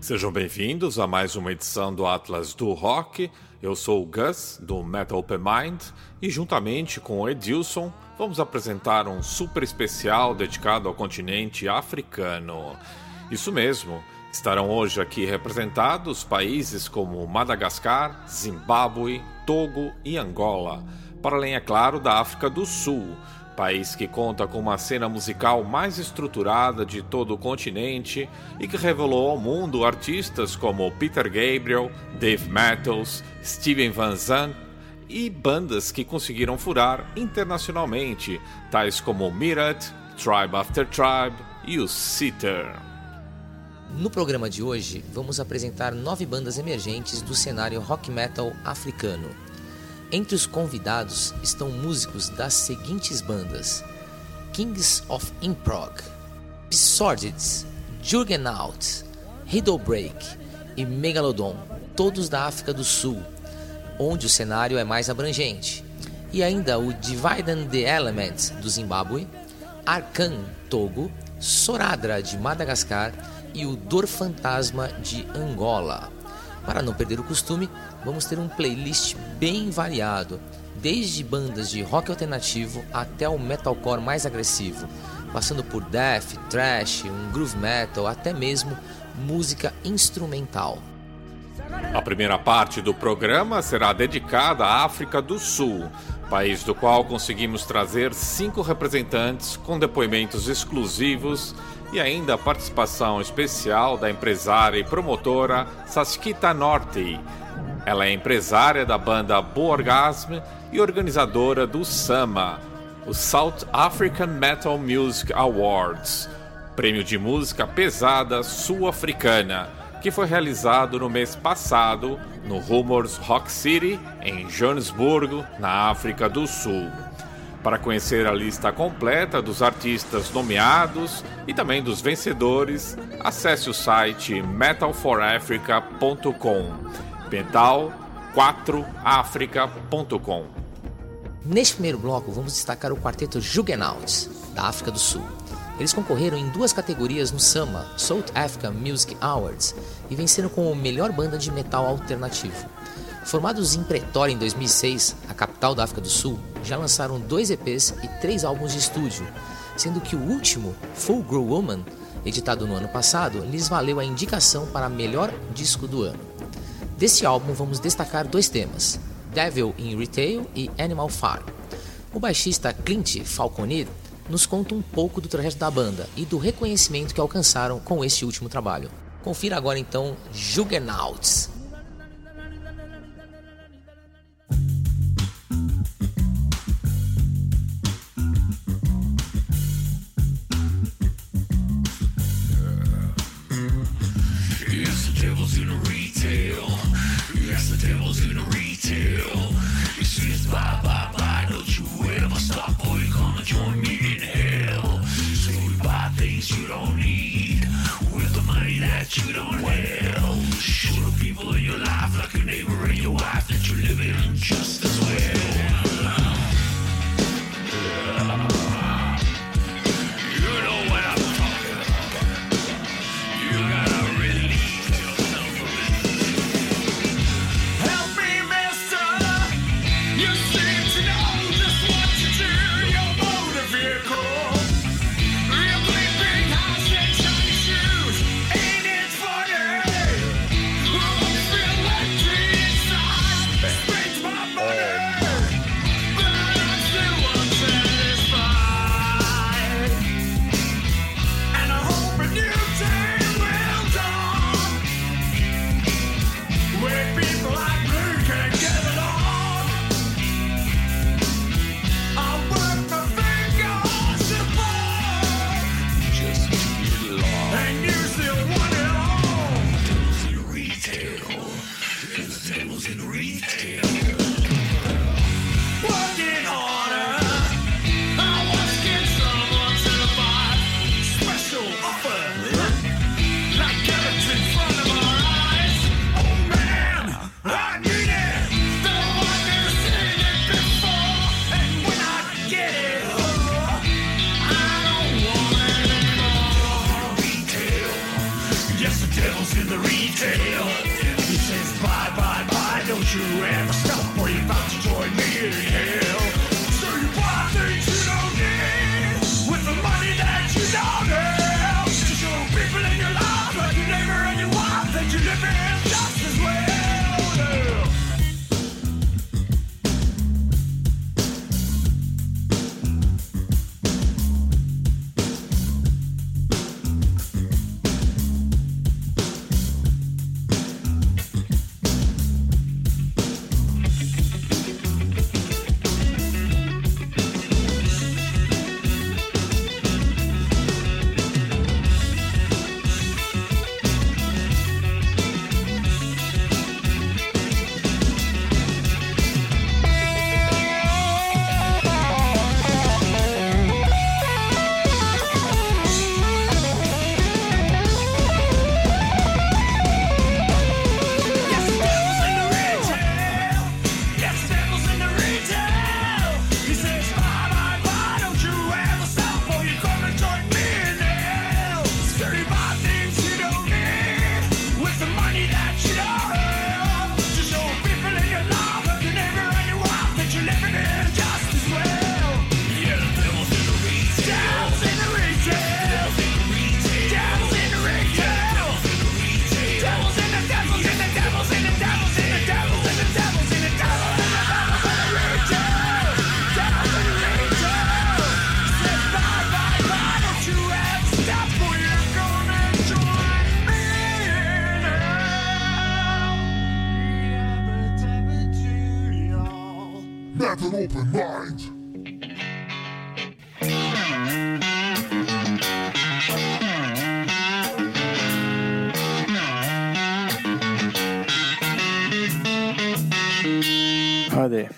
Sejam bem-vindos a mais uma edição do Atlas do Rock. Eu sou o Gus, do Metal Open Mind, e juntamente com o Edilson, vamos apresentar um super especial dedicado ao continente africano. Isso mesmo, estarão hoje aqui representados países como Madagascar, Zimbábue, Togo e Angola, para além, é claro, da África do Sul país que conta com uma cena musical mais estruturada de todo o continente e que revelou ao mundo artistas como Peter Gabriel, Dave Matthews, Steven Van Zandt e bandas que conseguiram furar internacionalmente, tais como Mirat, Tribe After Tribe e o Sitter. No programa de hoje, vamos apresentar nove bandas emergentes do cenário rock metal africano. Entre os convidados estão músicos das seguintes bandas: Kings of Improg, Psordids, Jurgenaut, Break e Megalodon, todos da África do Sul, onde o cenário é mais abrangente. E ainda o Divide and the Elements do Zimbábue, Arcan Togo, Soradra de Madagascar e o Dor Fantasma de Angola. Para não perder o costume, vamos ter um playlist bem variado, desde bandas de rock alternativo até o metalcore mais agressivo, passando por death, thrash, um groove metal, até mesmo música instrumental. A primeira parte do programa será dedicada à África do Sul, país do qual conseguimos trazer cinco representantes com depoimentos exclusivos e ainda a participação especial da empresária e promotora Saskita Norte. Ela é empresária da banda Boorgasm e organizadora do SAMA, o South African Metal Music Awards, prêmio de música pesada sul-africana, que foi realizado no mês passado no Rumors Rock City, em Johannesburgo, na África do Sul. Para conhecer a lista completa dos artistas nomeados e também dos vencedores, acesse o site metalforafrica.com. metal4africa.com. Neste primeiro bloco, vamos destacar o quarteto Jugenauts, da África do Sul. Eles concorreram em duas categorias no SAMA, South Africa Music Awards, e venceram como melhor banda de metal alternativo. Formados em Pretória em 2006, a capital da África do Sul, já lançaram dois EPs e três álbuns de estúdio, sendo que o último, Full Grow Woman, editado no ano passado, lhes valeu a indicação para melhor disco do ano. Desse álbum vamos destacar dois temas, Devil in Retail e Animal Farm. O baixista Clint Falconer nos conta um pouco do trajeto da banda e do reconhecimento que alcançaram com este último trabalho. Confira agora então Juggernauts. things you don't need with the money that you don't have. Show the people in your life, like your neighbor and your wife, that you're living just as well.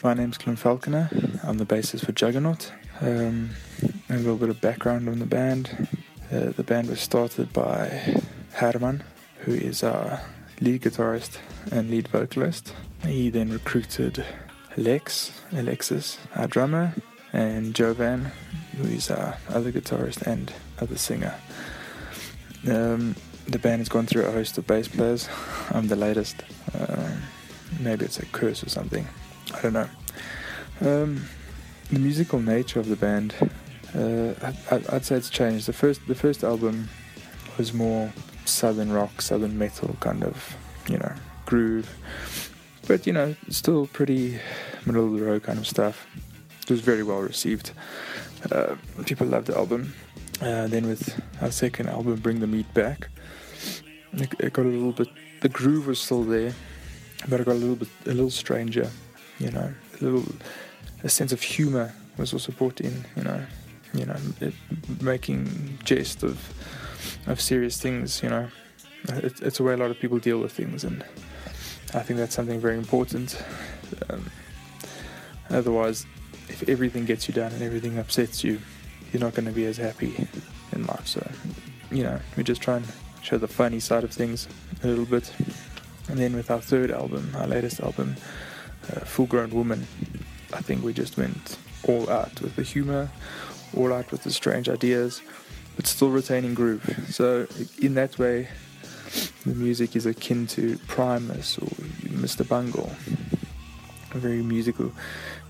My name's Clint Falconer. I'm the bassist for Juggernaut. Um, a little bit of background on the band. Uh, the band was started by Herman, who is our lead guitarist and lead vocalist. He then recruited Lex, Alexis, our drummer, and Jovan, who is our other guitarist and other singer. Um, the band has gone through a host of bass players. I'm the latest. Um, maybe it's a curse or something. I don't know. Um, the musical nature of the band, uh, I, would say it's changed. The first, the first album was more southern rock, southern metal kind of, you know, groove, but you know, still pretty middle of the road kind of stuff. It was very well received. Uh, people loved the album. Uh, then with our second album, Bring the Meat Back, it, it got a little bit. The groove was still there, but it got a little bit, a little stranger. You know, a little, a sense of humor was also brought in. You know, you know, it, making jest of of serious things. You know, it, it's a way a lot of people deal with things, and I think that's something very important. Um, otherwise, if everything gets you down and everything upsets you, you're not going to be as happy in life. So, you know, we just try and show the funny side of things a little bit. And then with our third album, our latest album, uh, Full Grown Woman, I think we just went all out with the humor, all out with the strange ideas, but still retaining groove. So, in that way, the music is akin to Primus or Mr. Bungle. Very musical,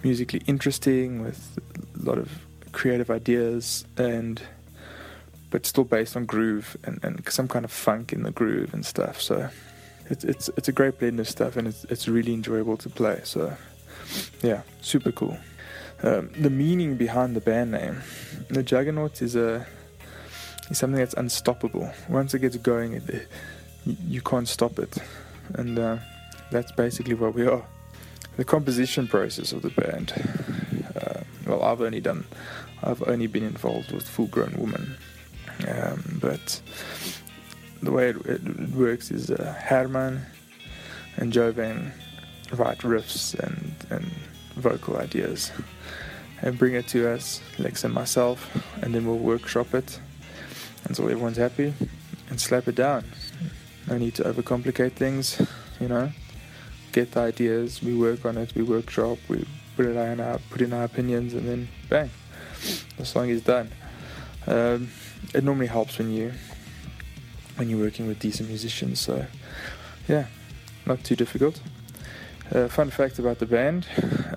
musically interesting with a lot of creative ideas and but still based on groove and, and some kind of funk in the groove and stuff. So it's it's it's a great blend of stuff and it's it's really enjoyable to play. So yeah, super cool. Um, the meaning behind the band name, the Juggernaut is a is something that's unstoppable. Once it gets going, it, it, you can't stop it, and uh, that's basically what we are. The composition process of the band. Uh, well, I've only done, I've only been involved with Full Grown Woman, um, but the way it, it works is uh, Herman and Jovan write riffs and, and vocal ideas and bring it to us, Lex and myself, and then we'll workshop it until everyone's happy and slap it down. No need to overcomplicate things, you know. Get the ideas, we work on it, we workshop, we put it in our put in our opinions, and then bang, the song is done. Um, it normally helps when you when you're working with decent musicians. So yeah, not too difficult. Uh, fun fact about the band: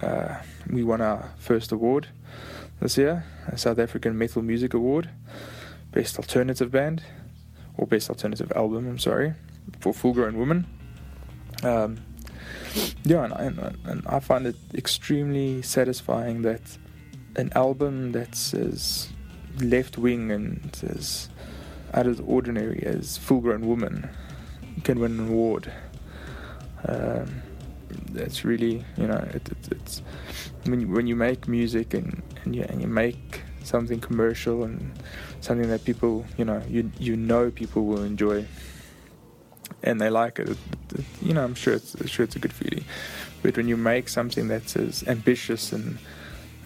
uh, we won our first award this year, a South African Metal Music Award, Best Alternative Band, or Best Alternative Album. I'm sorry, for Full Grown Woman. Um, yeah, and, and, and I find it extremely satisfying that an album that's as left wing and as out of the ordinary as Full Grown Woman can win an award. Um, that's really, you know, it, it, it's when you, when you make music and and you, and you make something commercial and something that people, you know, you you know people will enjoy and they like it, it you know, I'm sure it's I'm sure it's a good feeling. But when you make something that's as ambitious and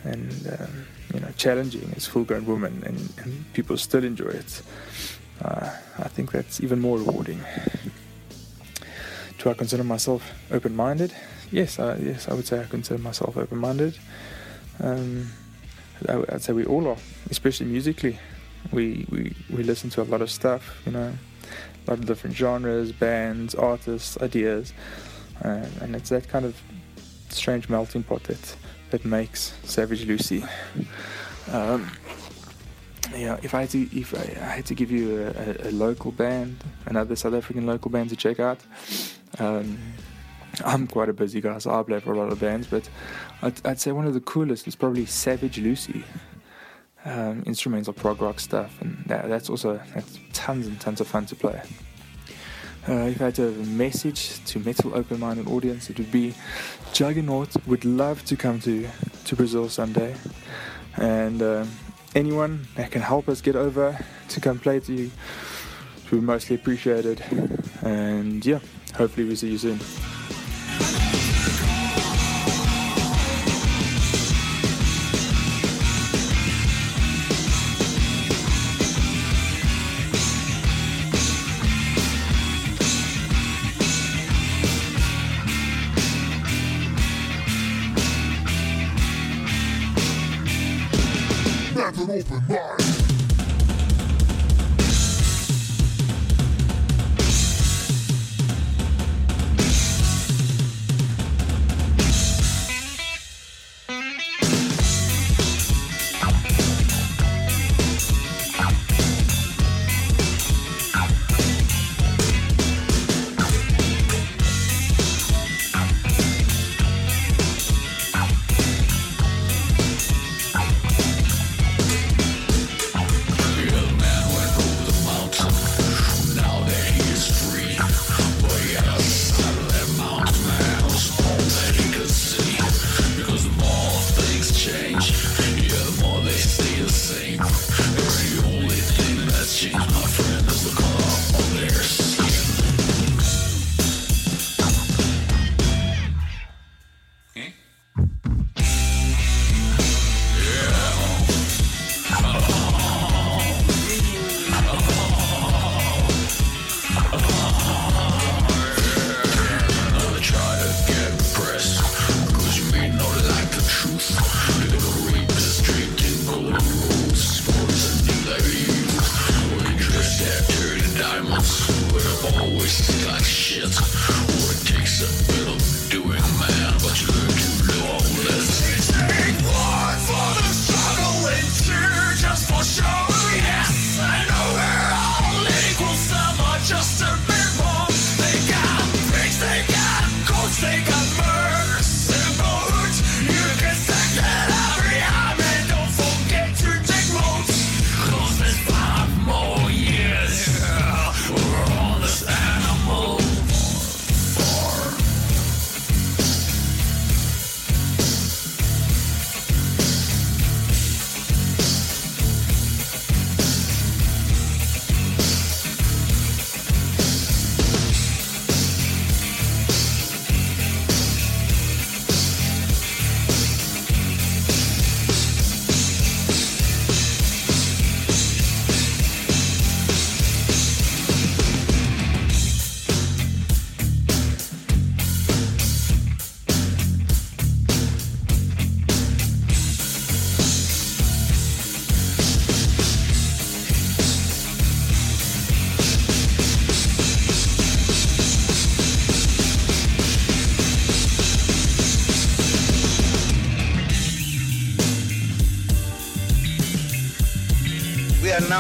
and um, you know challenging as Full Grown Woman, and, and people still enjoy it, I think that's even more rewarding. Do I consider myself open-minded? Yes, uh, yes, I would say I consider myself open-minded. Um, I, would say we all are, especially musically. We, we we listen to a lot of stuff, you know, a lot of different genres, bands, artists, ideas, uh, and it's that kind of strange melting pot that that makes Savage Lucy. Um, yeah, if I had to, if I, I had to give you a, a, a, local band, another South African local band to check out, um, I'm quite a busy guy, so I play for a lot of bands, but I'd, I'd say one of the coolest is probably Savage Lucy. Um, instrumental prog rock stuff, and that, that's also that's tons and tons of fun to play. Uh, if I had to have a message to metal open-minded audience, it would be Juggernaut would love to come to to Brazil someday, and um, anyone that can help us get over to come play to you, we mostly appreciate it. And yeah, hopefully we see you soon.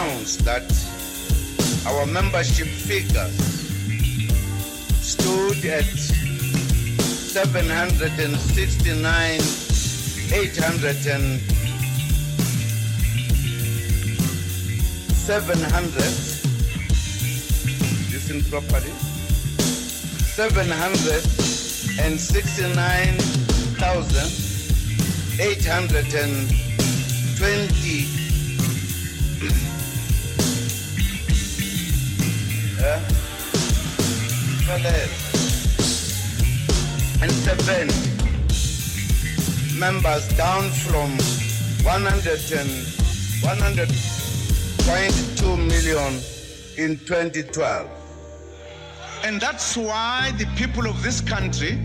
That our membership figures stood at 769, 800 and 700. Listen properly. 769,820 and seven members down from 100 and 100.2 million in 2012. And that's why the people of this country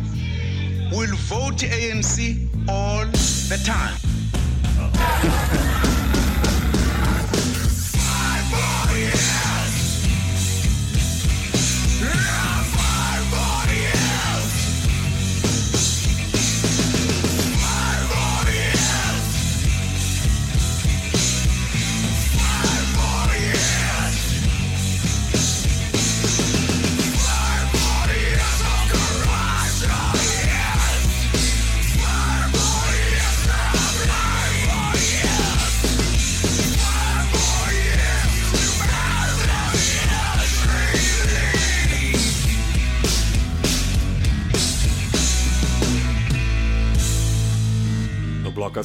will vote ANC all the time.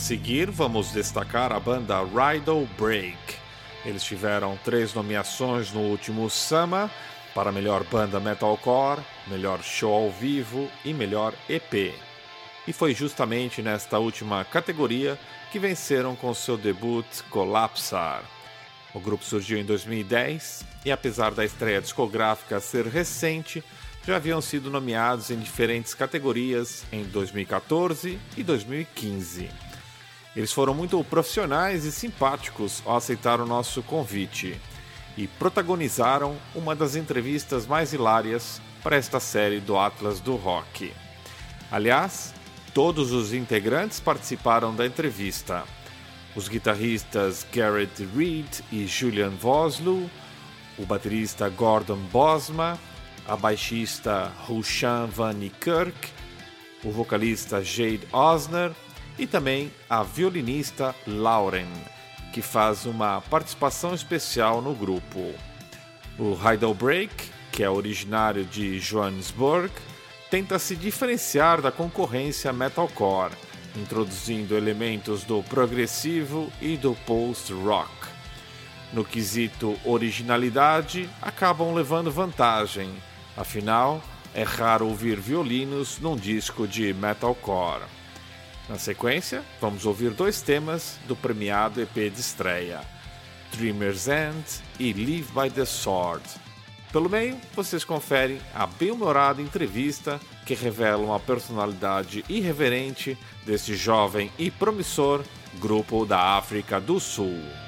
seguir, vamos destacar a banda Rydal Break. Eles tiveram três nomeações no último Sama para melhor banda metalcore, melhor show ao vivo e melhor EP. E foi justamente nesta última categoria que venceram com seu debut Collapsar. O grupo surgiu em 2010 e, apesar da estreia discográfica ser recente, já haviam sido nomeados em diferentes categorias em 2014 e 2015. Eles foram muito profissionais e simpáticos ao aceitar o nosso convite e protagonizaram uma das entrevistas mais hilárias para esta série do Atlas do Rock. Aliás, todos os integrantes participaram da entrevista os guitarristas Garrett Reed e Julian Vosloo, o baterista Gordon Bosma, a baixista Rushan Van Niekerk, o vocalista Jade Osner e também a violinista Lauren, que faz uma participação especial no grupo. O Heidelbreak, que é originário de Johannesburg, tenta se diferenciar da concorrência metalcore introduzindo elementos do progressivo e do post-rock. No quesito originalidade, acabam levando vantagem, afinal, é raro ouvir violinos num disco de metalcore. Na sequência, vamos ouvir dois temas do premiado EP de estreia: Dreamer's End e Live by the Sword. Pelo meio, vocês conferem a bem-humorada entrevista que revela uma personalidade irreverente desse jovem e promissor grupo da África do Sul.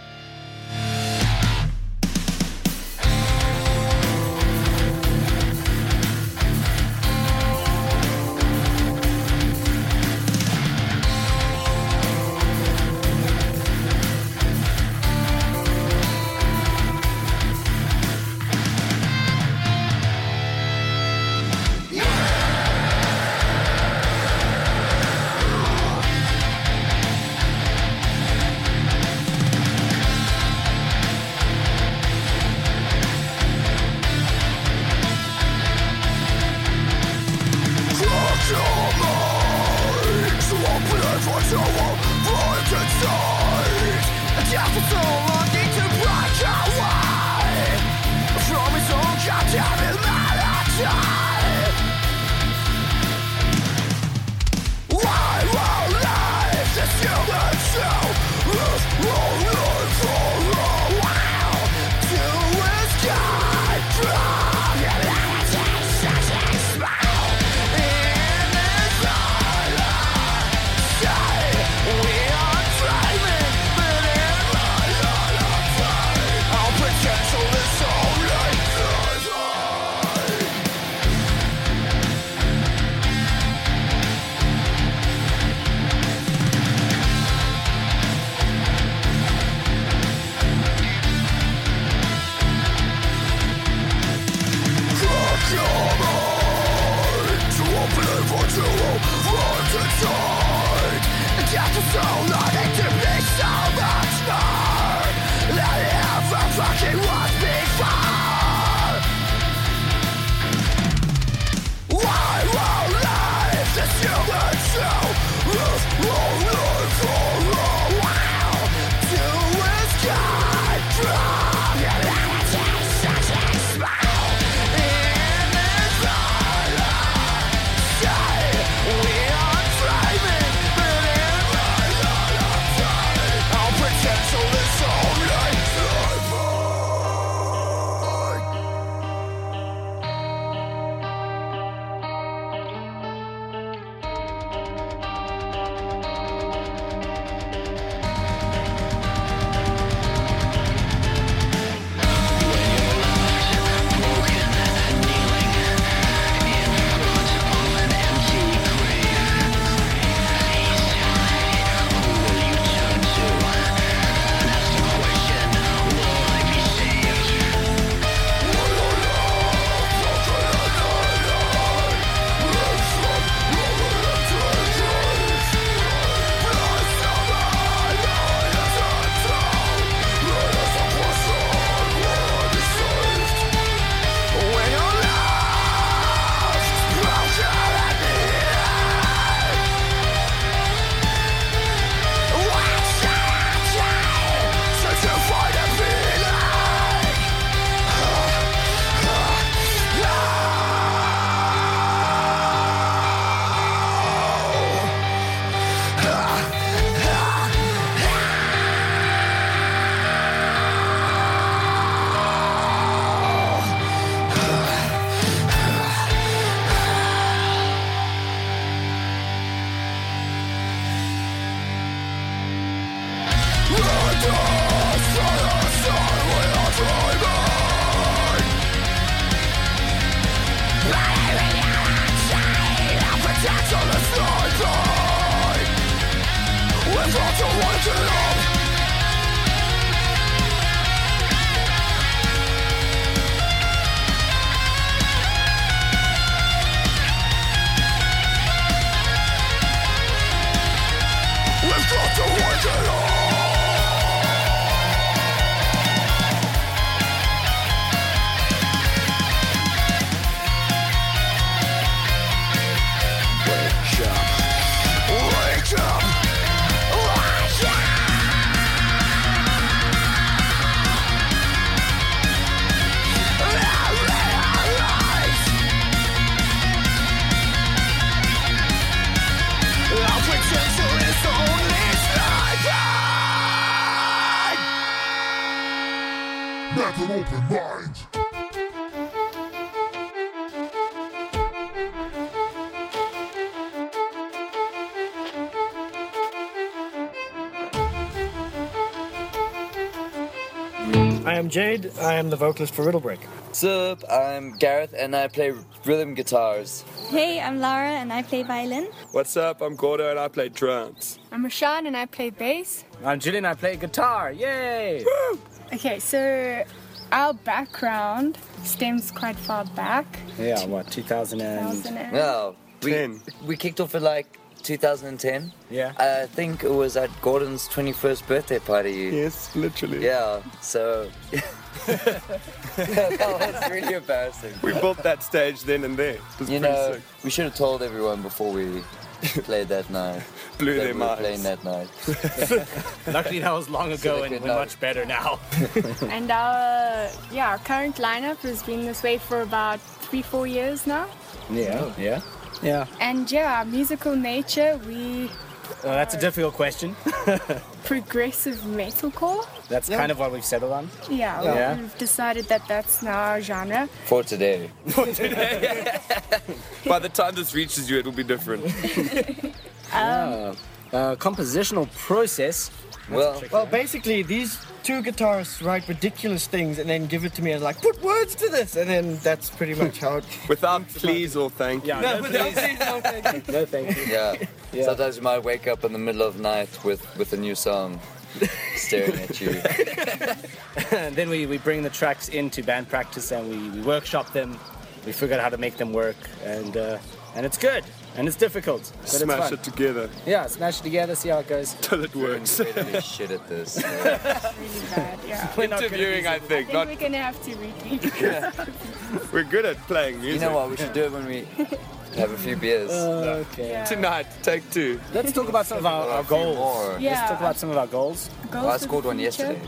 I'm Jade. I am the vocalist for Riddlebreak. Sup, I'm Gareth and I play rhythm guitars. Hey, I'm Lara and I play violin. What's up? I'm Gordo and I play drums. I'm Rashan and I play bass. I'm Julian. And I play guitar. Yay! Woo! Okay, so our background stems quite far back. Yeah, what 2000 and? 2000 and... No, we we kicked off at like 2010. Yeah. I think it was at Gordon's 21st birthday party. Yes, literally. Yeah, so. that was really embarrassing. We built that stage then and there. you know, sick. we should have told everyone before we played that night. Blew that their we were minds. playing that night. Luckily, that was long ago and we're much better now. and our yeah, our current lineup has been this way for about three, four years now. Yeah, yeah, yeah. And yeah, our musical nature, we Well, that's a difficult question. progressive metalcore. That's kind of what we've settled on. Yeah, Yeah. we've decided that that's now our genre. For today. For today. By the time this reaches you, it will be different. yeah. Uh, compositional process. Well, well, basically, these two guitarists write ridiculous things and then give it to me and like, put words to this, and then that's pretty much how it. Without please or thank you. Yeah, no, no, without please. please, no, thank you. No, thank you. Yeah. Yeah. Sometimes you might wake up in the middle of the night with, with a new song staring at you. and then we, we bring the tracks into band practice and we, we workshop them. We figure out how to make them work, and uh, and it's good and it's difficult. But it's Smash fun. it together Yeah, smash it together, see how it goes. till it works. Really shit at this. Really bad, yeah. We're not good at Interviewing, these. I I think. think Not we're gonna have to repeat. we're good at playing You know what? We should do it when we have a few beers. Okay. Yeah. Tonight, take two. Let's talk about some of our, our goals. more. Let's talk about some of our goals. Goals Well, I scored one yesterday.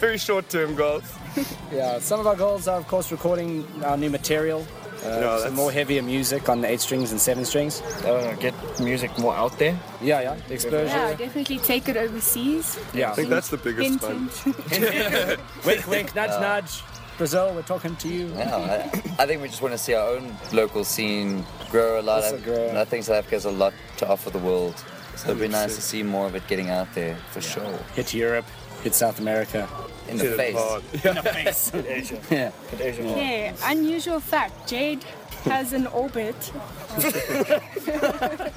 Very short-term goals. Yeah, some of our goals are, of course, recording our new material. Uh, Yeah, some that's- more heavier music on the eight strings and seven strings. Uh, get music more out there. Yeah, yeah. Exposure. Yeah, definitely take it overseas. Yeah. I think that's the biggest Hint, one. wink, wink, nudge, nudge. Brazil, we're talking to you. Yeah, I, I think we just want to see our own local scene grow a lot. Also grow. I think South Africa has a lot to offer the world. So it'd be nice to see more of it getting out there, for sure. Hit Europe, hit South America. In the Hit face. hard. In the face. Asia. yeah. Get Asia. Okay, unusual fact. Jade has an orbit.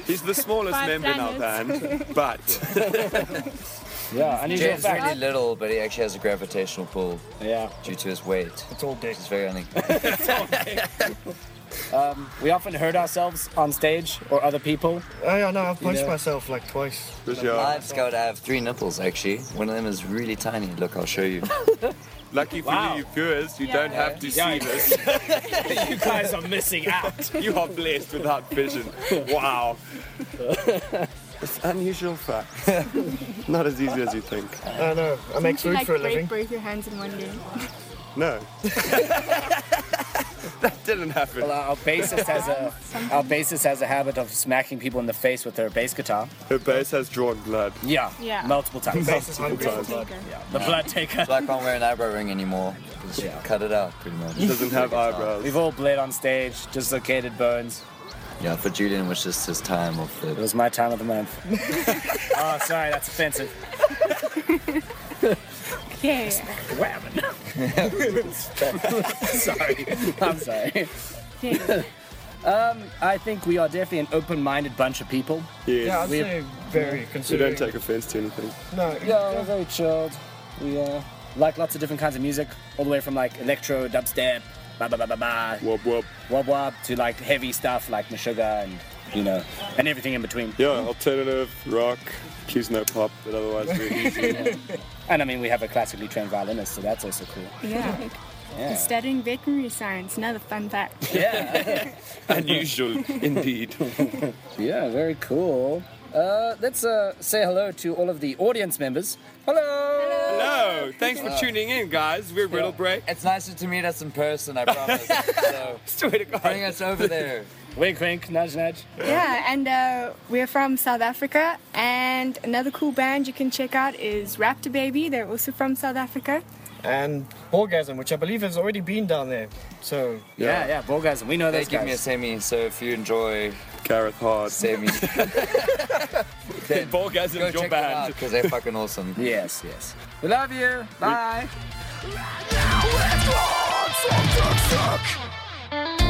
He's the smallest Five member in our band, but Yeah, unusual James is fact. really little, but he actually has a gravitational pull Yeah. due to his weight. It's all dick. It's very unexpected. We often hurt ourselves on stage or other people. Oh yeah, no, I've punched know. myself like twice. for sure. I've discovered I have three nipples actually. One of them is really tiny. Look, I'll show you. Lucky for Wow. you viewers, you Yeah. don't have to Yeah. see this. you guys are missing out. You are blessed without vision. Wow. It's unusual fact. Not as easy as you think. I know. I make Didn't food like for a break living. both your hands in one day? No. that didn't happen. Well, our bassist has a our bassist has a habit of smacking people in the face with her bass guitar. Her bass has drawn blood. Yeah. Yeah. Multiple times. Bass is hungry. The blood taker. So I can't wear an eyebrow ring anymore. 'cause you cut it out pretty much. Doesn't have eyebrows. We've all bled on stage, dislocated bones. Yeah, for Julian it was just his time of It was my time of the month. oh, sorry, that's offensive. Okay. Whammon. sorry. I'm sorry. okay. Um, I think we are definitely an open-minded bunch of people. Yes. Yeah, I'd We- say very You considering. don't take offense to anything. No, Yeah, we're very chilled. We uh, like lots of different kinds of music, all the way from like electro, dubstep, ba ba ba ba ba, Wub wub. wub wub, to like heavy stuff like Meshuggah and you know, and everything in between. Yeah, alternative, rock, cues no pop, but otherwise very easy. And I mean, we have a classically trained violinist, so that's also cool. Yeah. Yeah. Studying veterinary science, another fun fact. Yeah. Unusual, indeed. yeah, very cool. Uh, let's uh, say hello to all of the audience members. Hello. Hello, thanks for tuning in, guys. We're Riddle Break. It's nicer to meet us in person, I promise. so Swear to God. bring us over there. Wink, wink, nudge, nudge. Yeah, and uh, we're from South Africa. And another cool band you can check out is Raptor Baby. They're also from South Africa. and Orgasm, which I believe has already been down there. So Yeah, yeah, Boargasm. We know They those give me a semi, so if you enjoy Gareth Hard. semi, then Boargasm, go your check out band. because they're fucking awesome. Yes, yes. We love you. Bye. Yours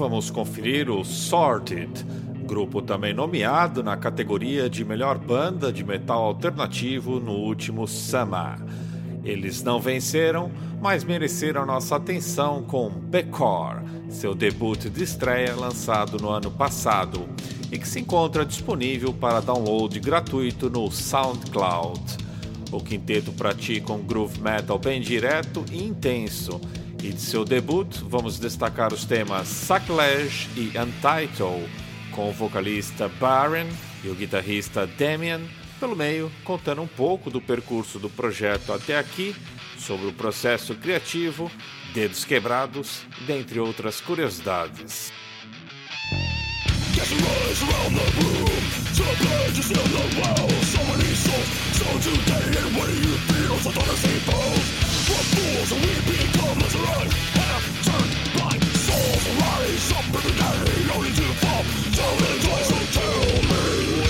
vamos conferir o Sorted, grupo também nomeado na categoria de melhor banda de metal alternativo no último Sama. Eles não venceram, mas mereceram nossa atenção com Becor, seu debut de estreia lançado no ano passado e que se encontra disponível para download gratuito no SoundCloud. O quinteto pratica um groove metal bem direto e intenso, e de seu debut vamos destacar os temas Sacrilege e Untitled, com o vocalista Baron e o guitarrista Damian, pelo meio contando um pouco do percurso do projeto até aqui, sobre o processo criativo, dedos quebrados, dentre outras curiosidades. Around the room. In the So many souls, so today And what do you feel? So What fools we become as Have turned blind. Souls Rise up every day. Only to fall. So enjoy, so tell me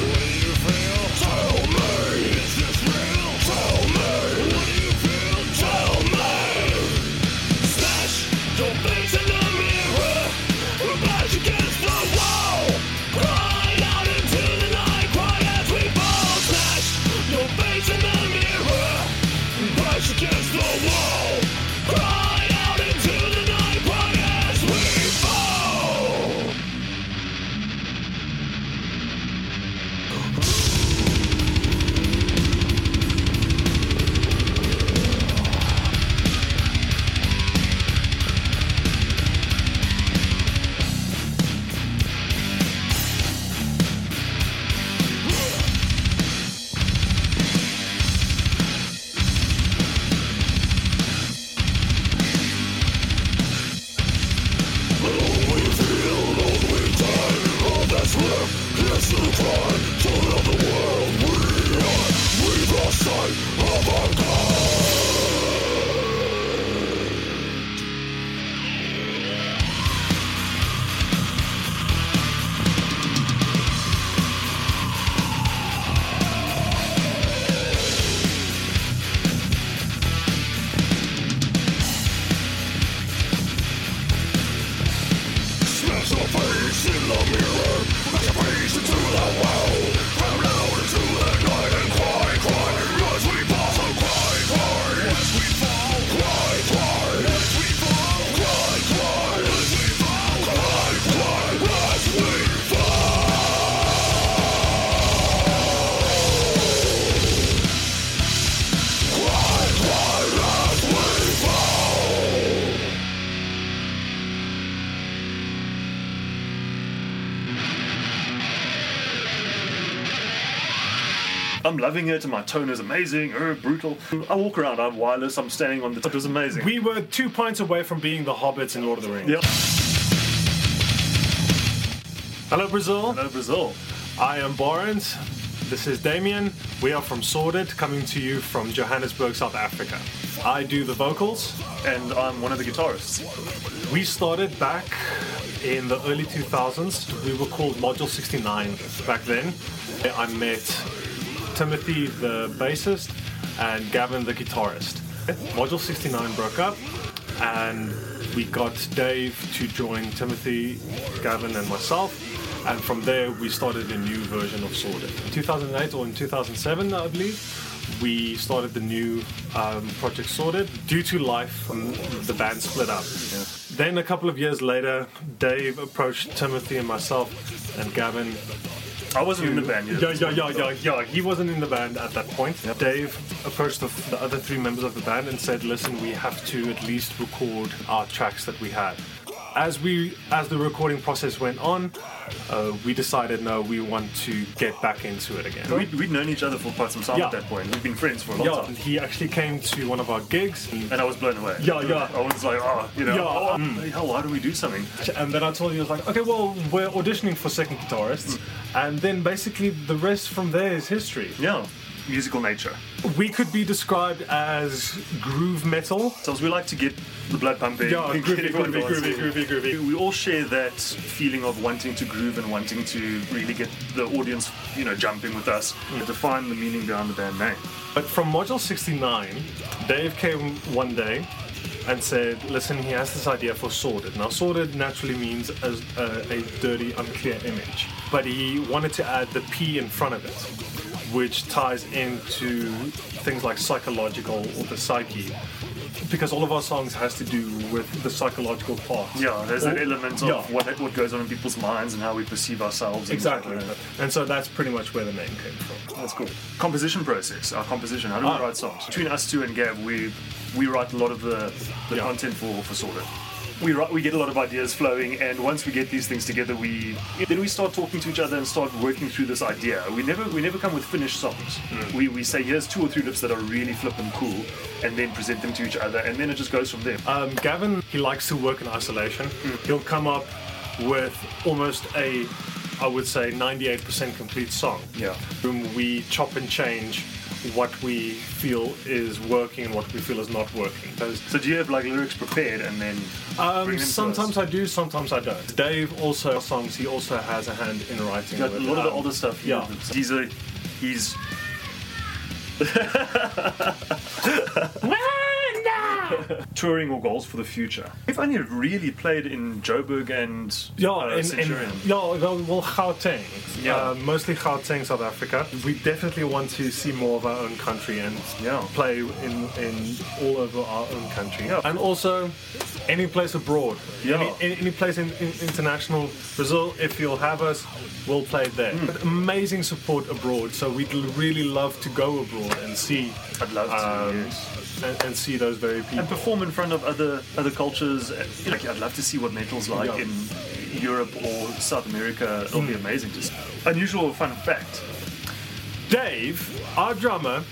loving it. And my tone is amazing. Er, brutal. I walk around. I'm wireless. I'm standing on the. It was amazing. We were two points away from being the hobbits in Lord of the Rings. Yep. Hello, Brazil. Hello, Brazil. I am Borrens. This is Damien. We are from Sorted, coming to you from Johannesburg, South Africa. I do the vocals, and I'm one of the guitarists. We started back in the early 2000s. We were called Module 69 back then. I met Timothy, the bassist, and Gavin, the guitarist. Module 69 broke up, and we got Dave to join Timothy, Gavin, and myself. And from there, we started a new version of Sorted. In 2008 or in 2007, I believe, we started the new um, project Sorted. Due to life, the band split up. Yeah. Then, a couple of years later, Dave approached Timothy and myself and Gavin I wasn't in the band yet. Yeah, yeah, yeah, yeah, yeah. He wasn't in the band at that point. Dave approached the, the other three members of the band and said, "Listen, we have to at least record our tracks that we had." As we, as the recording process went on, uh, we decided no, we want to get back into it again. We'd, we'd known each other for quite some time Yeah. at that point. We've been friends for a long yeah, time. he actually came to one of our gigs, And I was blown away. Yeah, yeah. I was like, oh, you know, Yeah, oh, mm. hell, why don't we do something? And then I told you, I was like, okay, well, we're auditioning for second guitarists. And then basically the rest from there is history. Yeah, musical nature. We could be described as groove metal. So we like to get the blood pumping. Yeah, groovy, groovy, groovy, groovy, groovy. We all share that feeling of wanting to groove and wanting to really get the audience, you know, jumping with us. Mm. Define the meaning behind the band name. But from Module 69, Dave came one day and said, listen, he has this idea for Sorted. Now, Sorted naturally means as a, a dirty, unclear image. But he wanted to add the P in front of it, which ties into things like psychological or the psyche. Because all of our songs has to do with the psychological part. Yeah, there's that element of Yeah. what, what goes on in people's minds and how we perceive ourselves. and Exactly. like. And so that's pretty much where the name came from. That's cool. Composition process, our composition. How do we Ah. write songs? Between us two and Gab, we we write a lot of the, the content for for Sorted. We we get a lot of ideas flowing, and once we get these things together, we then we start talking to each other and start working through this idea. We never we never come with finished songs. We, we say here's two or three riffs that are really flippin' cool, and then present them to each other, and then it just goes from there. Um, Gavin, he likes to work in isolation. He'll come up with almost a, I would say, 98% complete song. Yeah. Whom we chop and change what we feel is working and what we feel is not working. Those, So do you have like lyrics prepared and then um, bring them to sometimes? I do, sometimes I don't. Dave also songs. He also has a hand in writing. Got a lot of the um, older stuff. Yeah. he's a he's touring or goals for the future. We've only really played in Joburg and Yeah, uh, in, in, yeah, well, well, Gauteng. Yeah. Uh, mostly Gauteng, South Africa. We definitely want to see more of our own country and Yeah. play in, in all over our own country. Yeah. And also, any place abroad. Yeah. Any, any, place in, in international. Brazil, if you'll have us, we'll play there. Hmm. But amazing support abroad, so we'd really love to go abroad and see. I'd love to, um, yes. And, and see those very people. and perform in front of other other cultures. Like I'd love to see what metal's like Yeah. in Europe or South America. It'll be amazing. Just unusual fun fact. Dave, our drummer,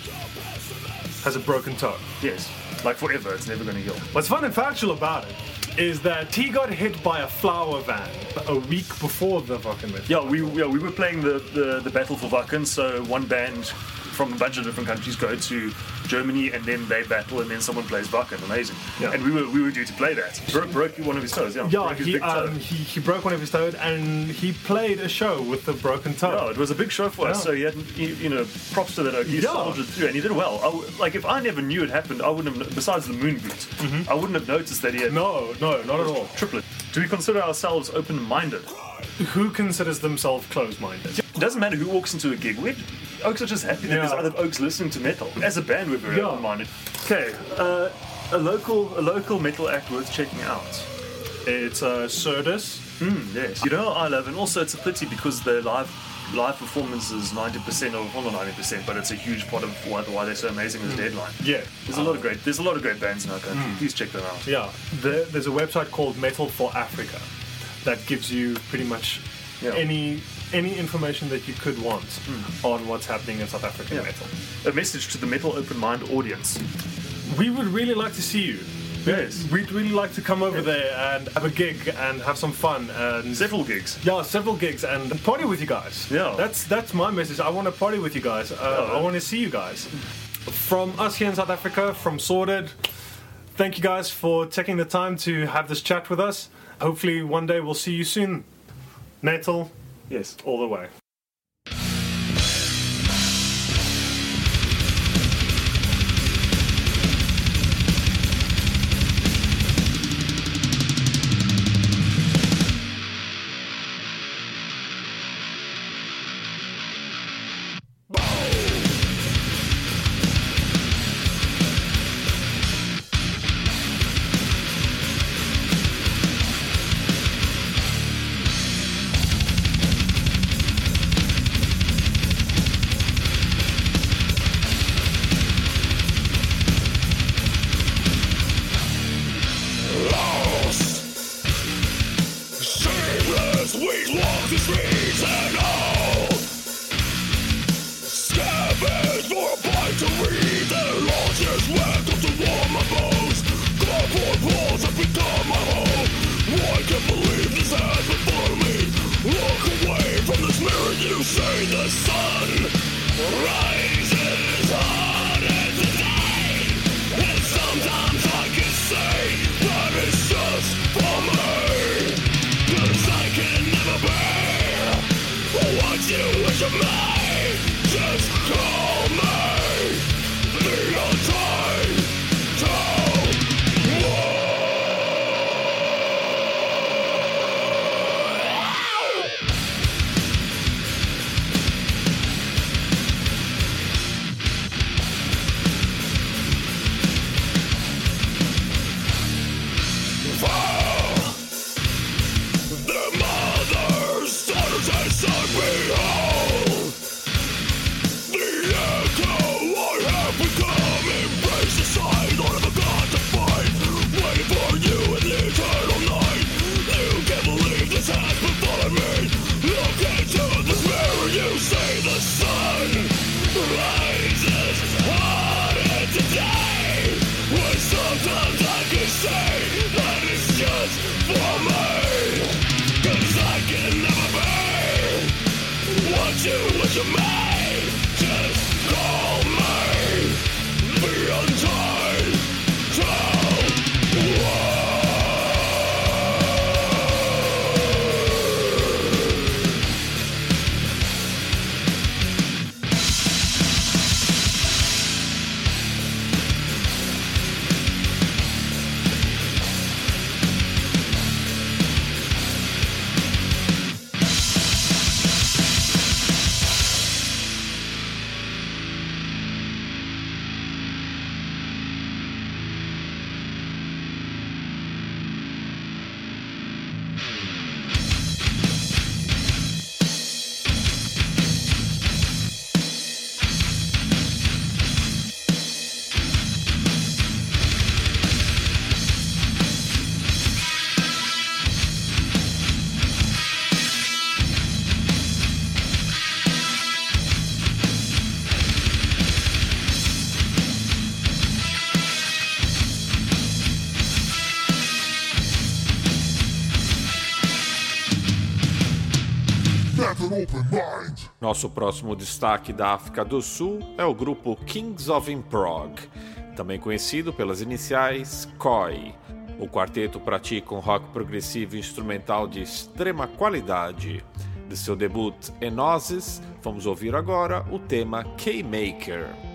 has a broken toe. Yes, like forever. It's never going to heal. What's fun and factual about it is that he got hit by a flower van a week before the fucking. Yeah, we yeah, we were playing the, the, the battle for Wacken. So one band from a bunch of different countries go to Germany and then they battle and then someone plays Wacken. Amazing. Yeah. And we were we were due to play that. Broke, broke one of his toes. Yeah. Yeah, broke he, um, he he broke one of his toes and he played a show with the broken toe. No, it was a big show for us. So he had, he, you know, props to that. oak. He Yeah. soldiered through, and he did well. I like if I never knew it happened, I wouldn't have. Besides the moon boot, I wouldn't have noticed that he had. Mm-hmm. No, no, not at all. Triplet. Do we consider ourselves open-minded? Who considers themselves closed-minded? It doesn't matter who walks into a gig. We Oaks are just happy that Yeah. there's other Oaks listening to metal. As a band, we're very Yeah. open-minded. Okay, uh, a local a local metal act worth checking out. It's uh, Surdus. Mm, yes. You know I love, and also it's a pity because their live live performance is 90% of, well not 90%, but it's a huge part of why, why they're so amazing as Deadline. Yeah. There's a lot of great there's a lot of great bands in our country. Mm. Please check them out. Yeah, there, there's a website called Metal for Africa that gives you pretty much Yeah. any any information that you could want on what's happening in South African Yeah. metal. A message to the metal open mind audience. We would really like to see you. Yes. We'd really like to come over there and have a gig and have some fun and Several gigs. yeah, several gigs and party with you guys. Yeah. that's that's my message. I want to party with you guys. Uh, Yeah. I want to see you guys. From us here in South Africa, from Sorted. Thank you guys for taking the time to have this chat with us. Hopefully, one day we'll see you soon. Natal, Yes. all the way. you see the sun rise? Nosso próximo destaque da África do Sul é o grupo Kings of Improg, também conhecido pelas iniciais KOI. O quarteto pratica um rock progressivo instrumental de extrema qualidade. De seu debut Enosis, vamos ouvir agora o tema K-Maker.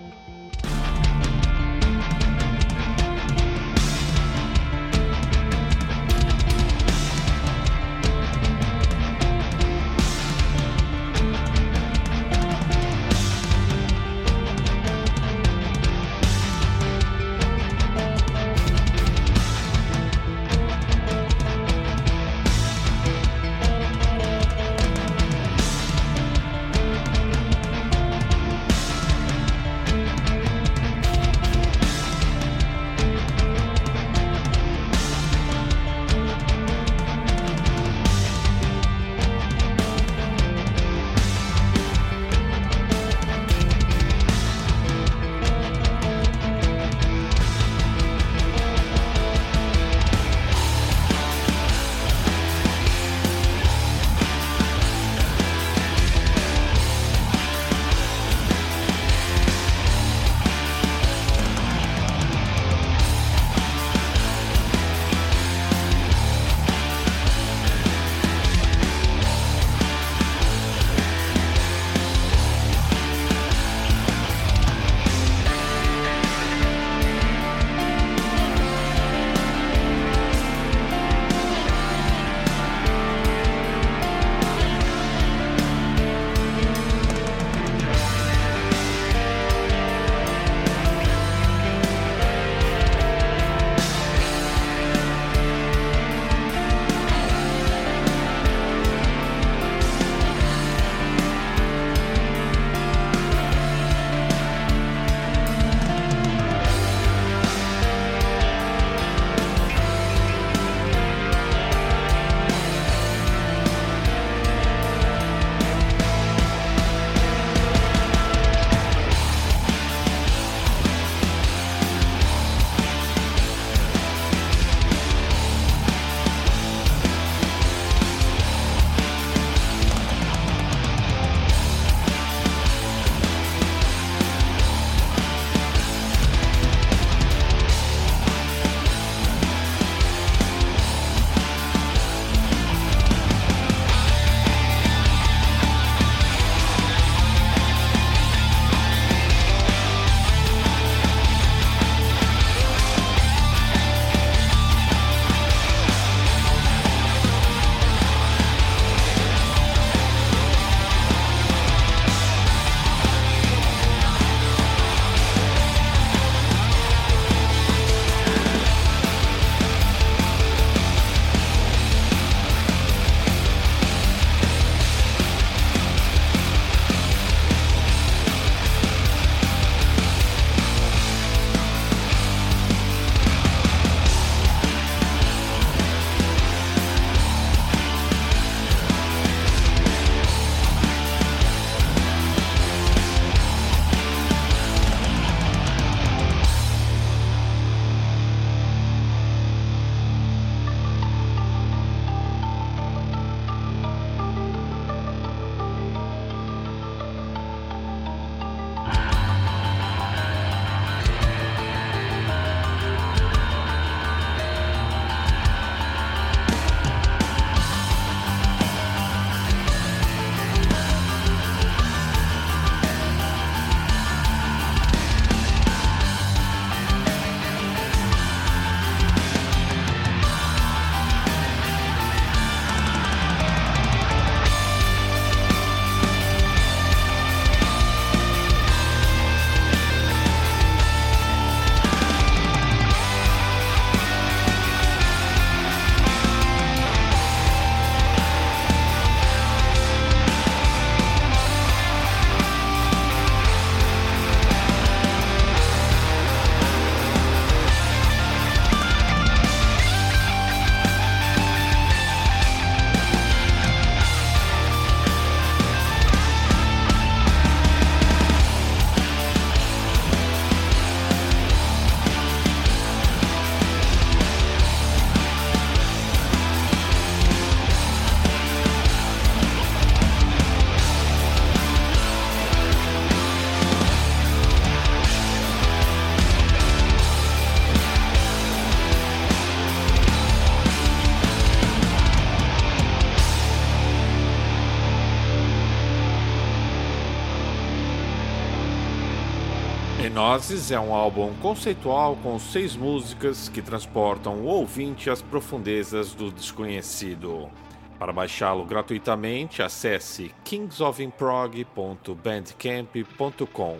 Renoses é um álbum conceitual com seis músicas que transportam o ouvinte às profundezas do desconhecido. Para baixá-lo gratuitamente, acesse kingsofinprog.bandcamp.com.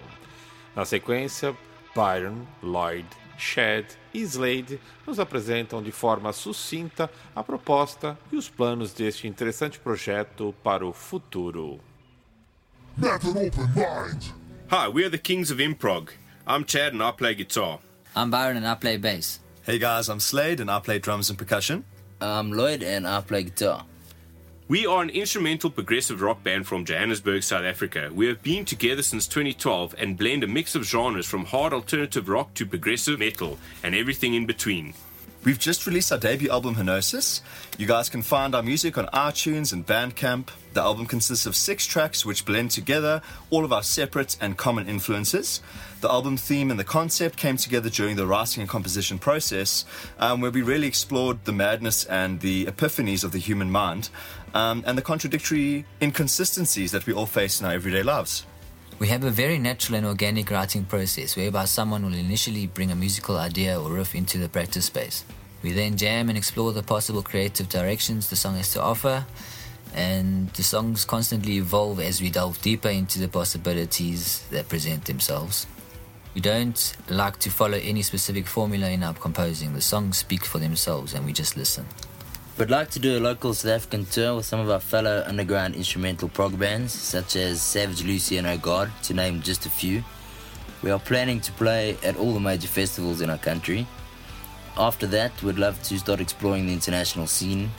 Na sequência, Byron, Lloyd, Shed e Slade nos apresentam de forma sucinta a proposta e os planos deste interessante projeto para o futuro. Hi, we are the Kings of Improg. I'm Chad and I play guitar. I'm Byron and I play bass. Hey guys, I'm Slade and I play drums and percussion. I'm Lloyd and I play guitar. We are an instrumental progressive rock band from Johannesburg, South Africa. We have been together since 2012 and blend a mix of genres from hard alternative rock to progressive metal and everything in between. We've just released our debut album, Henosis. You guys can find our music on iTunes and Bandcamp. The album consists of six tracks which blend together all of our separate and common influences. The album theme and the concept came together during the writing and composition process, um, where we really explored the madness and the epiphanies of the human mind um, and the contradictory inconsistencies that we all face in our everyday lives. We have a very natural and organic writing process whereby someone will initially bring a musical idea or riff into the practice space. We then jam and explore the possible creative directions the song has to offer, and the songs constantly evolve as we delve deeper into the possibilities that present themselves. We don't like to follow any specific formula in our composing. The songs speak for themselves and we just listen. We'd like to do a local South African tour with some of our fellow underground instrumental prog bands, such as Savage Lucy and Oh God, to name just a few. We are planning to play at all the major festivals in our country. After that, we'd love to start exploring the international scene.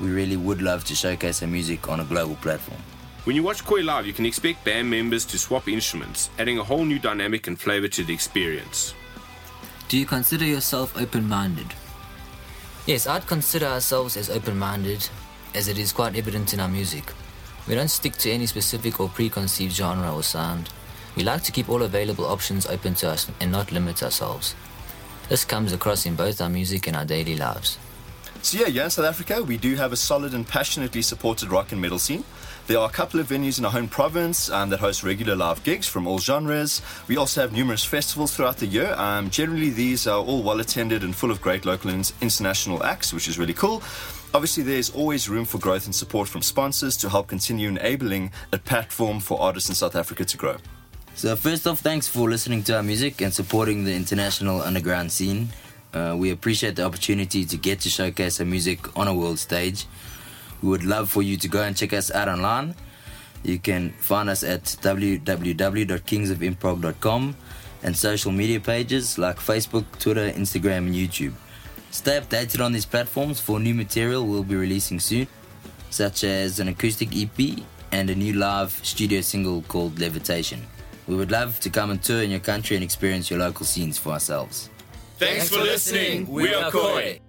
We really would love to showcase our music on a global platform. When you watch Koi live, you can expect band members to swap instruments, adding a whole new dynamic and flavor to the experience. Do you consider yourself open minded? Yes, I'd consider ourselves as open minded, as it is quite evident in our music. We don't stick to any specific or preconceived genre or sound. We like to keep all available options open to us and not limit ourselves. This comes across in both our music and our daily lives. So yeah, yeah, in South Africa, we do have a solid and passionately supported rock and metal scene. There are a couple of venues in our home province um, that host regular live gigs from all genres. We also have numerous festivals throughout the year. Um, generally, these are all well attended and full of great local and international acts, which is really cool. Obviously, there's always room for growth and support from sponsors to help continue enabling a platform for artists in South Africa to grow. So, first off, thanks for listening to our music and supporting the international underground scene. Uh, we appreciate the opportunity to get to showcase our music on a world stage. We would love for you to go and check us out online. You can find us at www.kingsofimprog.com and social media pages like Facebook, Twitter, Instagram, and YouTube. Stay updated on these platforms for new material we'll be releasing soon, such as an acoustic EP and a new live studio single called Levitation. We would love to come and tour in your country and experience your local scenes for ourselves. Thanks, for listening. We are Koi.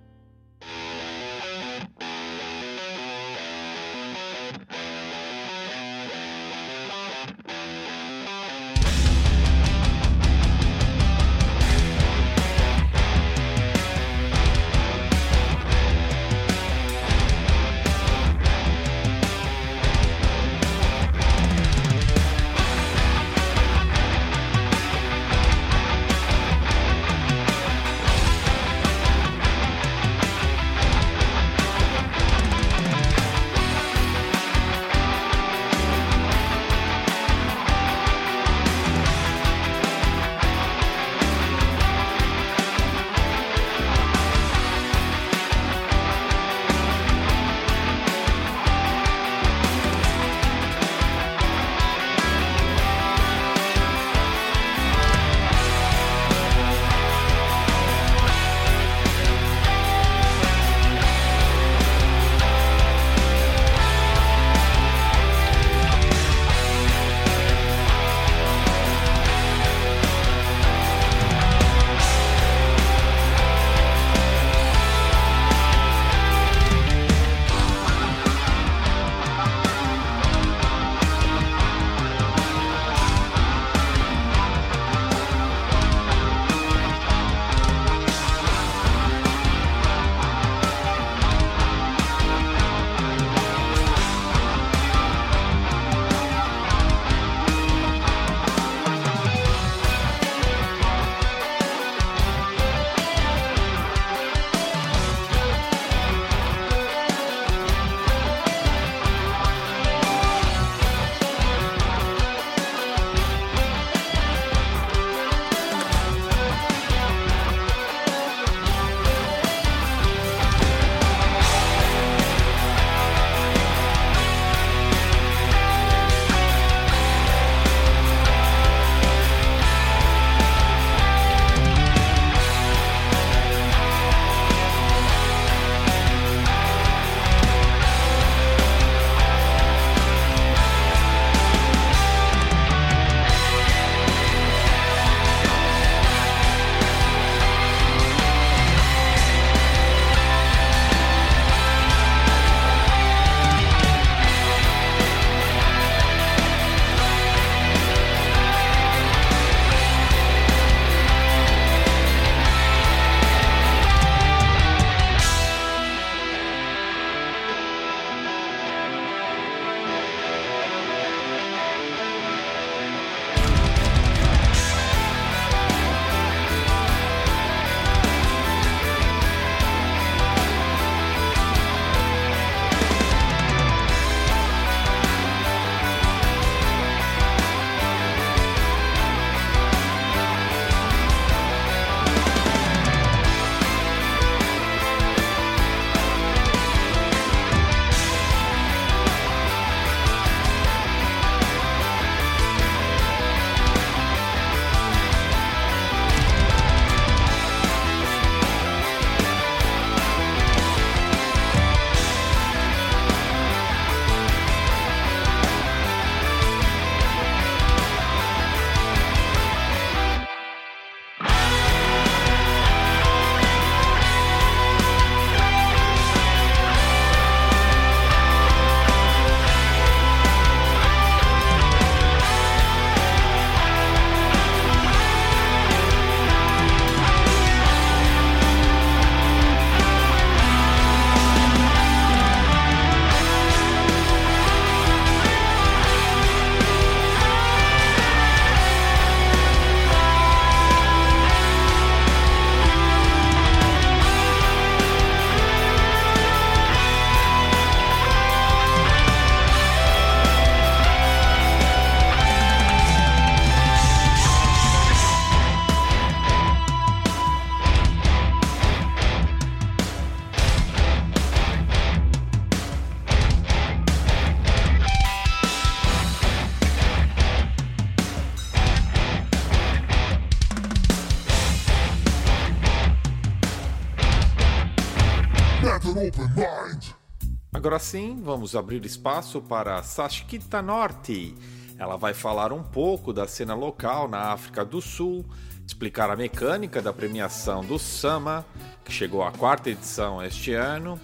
Agora sim, vamos abrir espaço para Sashkita Norte. Ela vai falar um pouco da cena local na África do Sul, explicar a mecânica da premiação do Sama, que chegou à quarta edição este ano,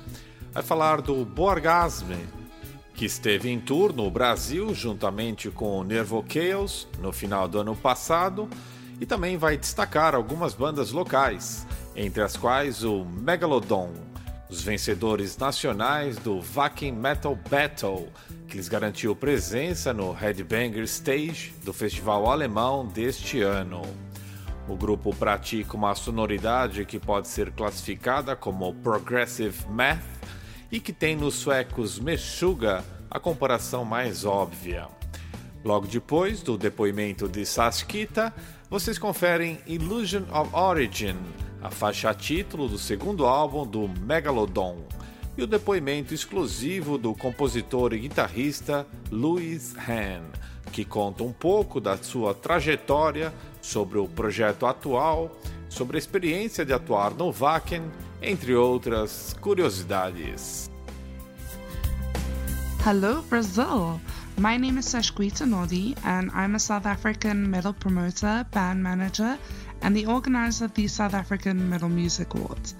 vai falar do Borgasme, que esteve em tour no Brasil juntamente com o Nervo Chaos no final do ano passado, e também vai destacar algumas bandas locais, entre as quais o Megalodon, os vencedores nacionais do Vakin Metal Battle, que lhes garantiu presença no Headbanger Stage do festival alemão deste ano. O grupo pratica uma sonoridade que pode ser classificada como Progressive Math e que tem nos suecos Meshuga a comparação mais óbvia. Logo depois do depoimento de Saskita, vocês conferem Illusion of Origin, a faixa título do segundo álbum do Megalodon, e o depoimento exclusivo do compositor e guitarrista Louis Han, que conta um pouco da sua trajetória sobre o projeto atual, sobre a experiência de atuar no Wacken, entre outras curiosidades. Hello, Brazil! My name is Sashquita Nodi, and I'm a South African metal promoter, band manager, and the organizer of the South African Metal Music Awards.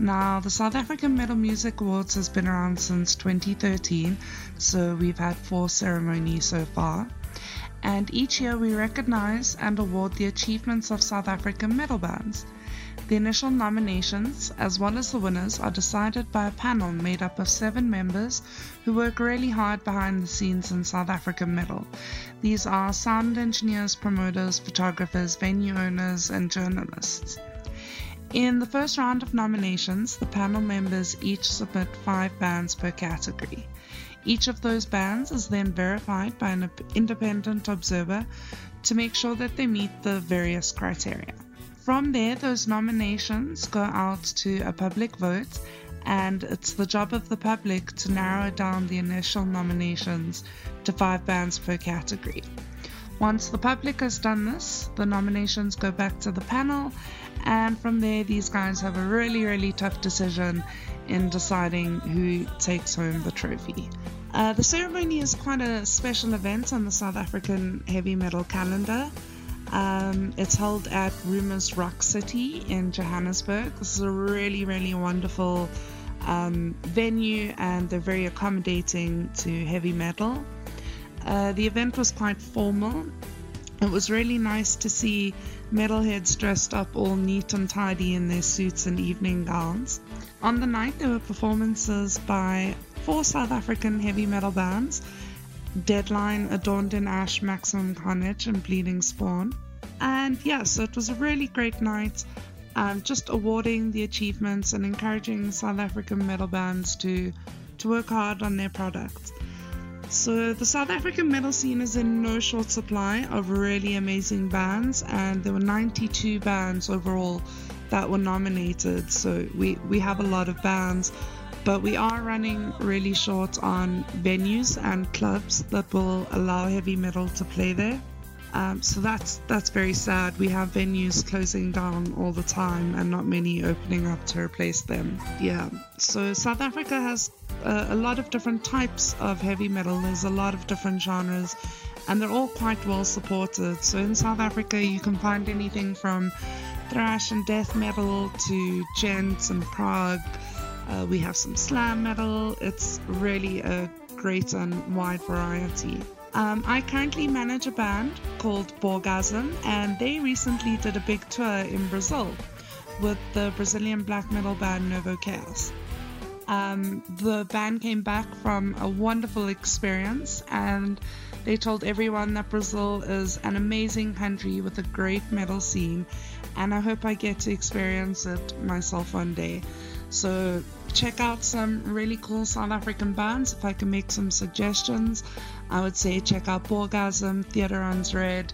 Now, the South African Metal Music Awards has been around since 2013, so we've had four ceremonies so far. And each year we recognize and award the achievements of South African metal bands. The initial nominations, as well as the winners, are decided by a panel made up of seven members who work really hard behind the scenes in South African metal. These are sound engineers, promoters, photographers, venue owners, and journalists. In the first round of nominations, the panel members each submit five bands per category. Each of those bands is then verified by an independent observer to make sure that they meet the various criteria. From there, those nominations go out to a public vote, and it's the job of the public to narrow down the initial nominations to five bands per category. Once the public has done this, the nominations go back to the panel, and from there, these guys have a really, really tough decision in deciding who takes home the trophy. Uh, the ceremony is quite a special event on the South African heavy metal calendar. Um, it's held at Rumours Rock City in Johannesburg. This is a really, really wonderful um, venue and they're very accommodating to heavy metal. Uh, the event was quite formal. It was really nice to see metalheads dressed up all neat and tidy in their suits and evening gowns. On the night, there were performances by four South African heavy metal bands Deadline, Adorned in Ash, Maximum Carnage, and Bleeding Spawn. And yeah, so it was a really great night. Um, just awarding the achievements and encouraging South African metal bands to to work hard on their products. So the South African metal scene is in no short supply of really amazing bands, and there were 92 bands overall that were nominated. So we we have a lot of bands but we are running really short on venues and clubs that will allow heavy metal to play there. Um, so that's that's very sad. We have venues closing down all the time and not many opening up to replace them. Yeah. So South Africa has a lot of different types of heavy metal. There's a lot of different genres, and they're all quite well supported. So in South Africa, you can find anything from thrash and death metal to djent and prog uh, we have some slam metal. It's really a great and wide variety. Um, I currently manage a band called Boargasm, and they recently did a big tour in Brazil with the Brazilian black metal band Nervochaos. Um, the band came back from a wonderful experience and they told everyone that Brazil is an amazing country with a great metal scene, and I hope I get to experience it myself one day. So check out some really cool South African bands. If I can make some suggestions, I would say check out Boargasm, Theatre Runs Red,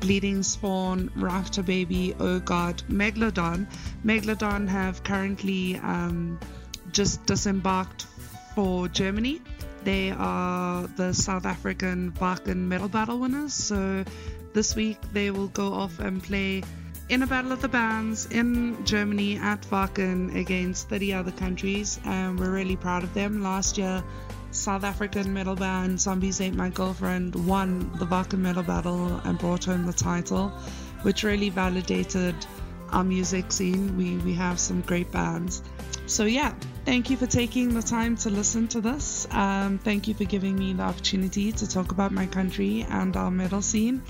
Bleeding Spawn, Rafter Baby, Oh God, Megalodon. Megalodon have currently um, just disembarked for Germany. They are the South African Wacken Metal Battle winners. So this week they will go off and play in a battle of the bands in Germany at Wacken against 30 other countries, and we're really proud of them. Last year, South African metal band Zombies Ate My Girlfriend won the Wacken Metal Battle and brought home the title, which really validated our music scene. We, we have some great bands. So, yeah, thank you for taking the time to listen to this. Um, thank you for giving me the opportunity to talk about my country and our metal scene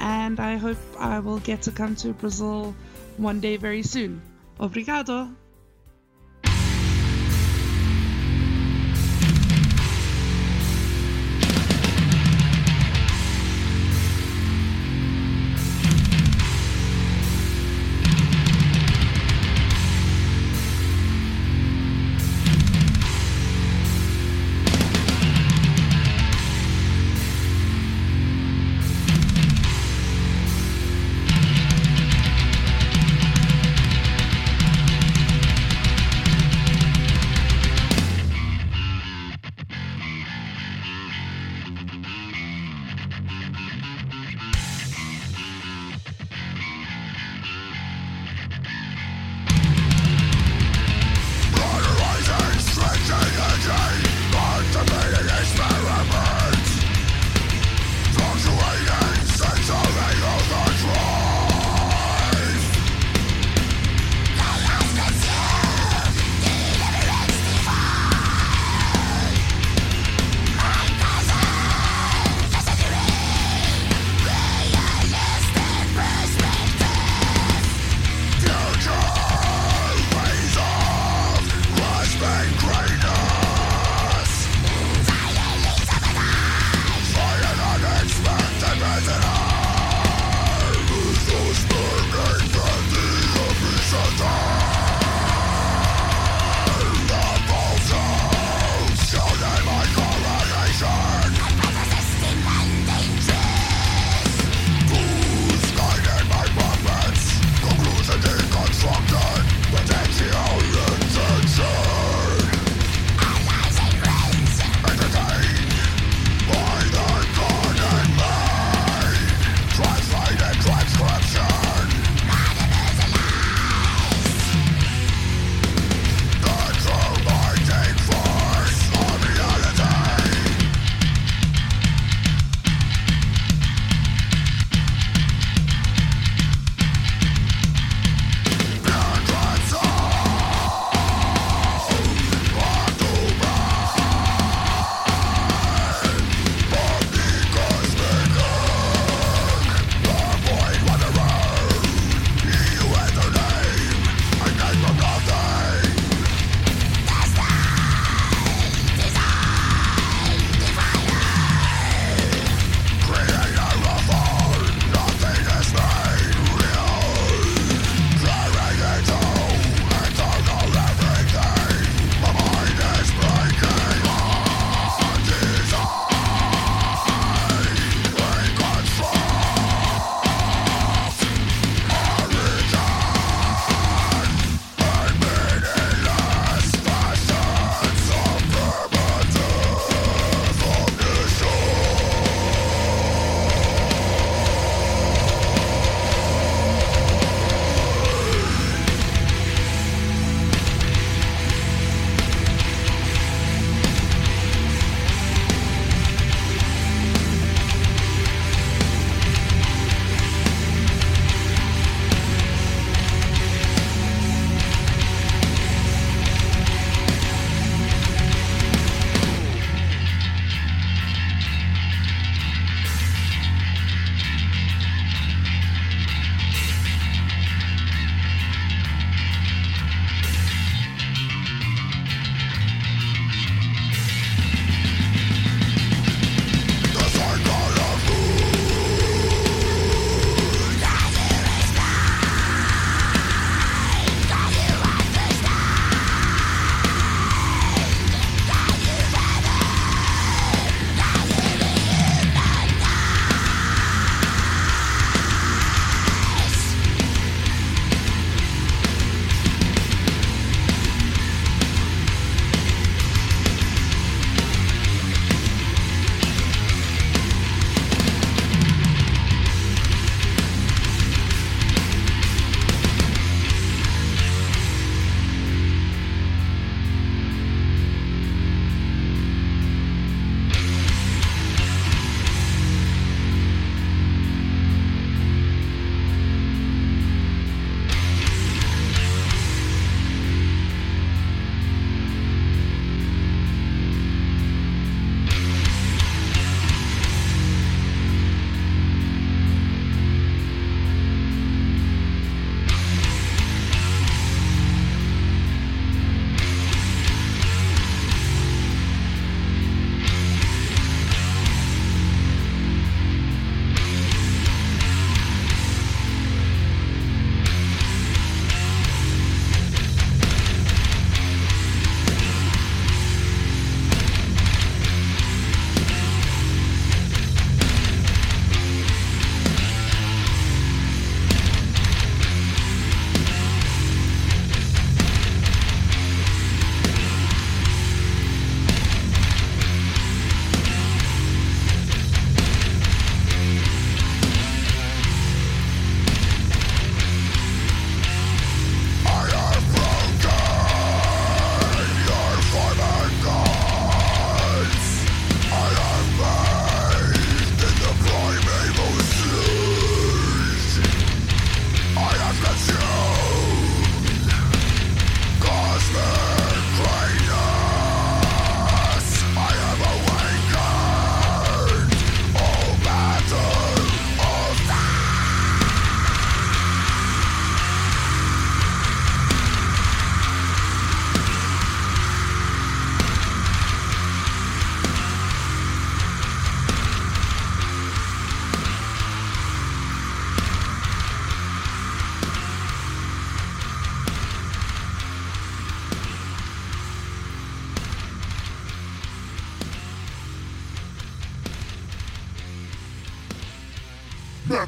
and I hope I will get to come to Brazil one day very soon. Obrigado!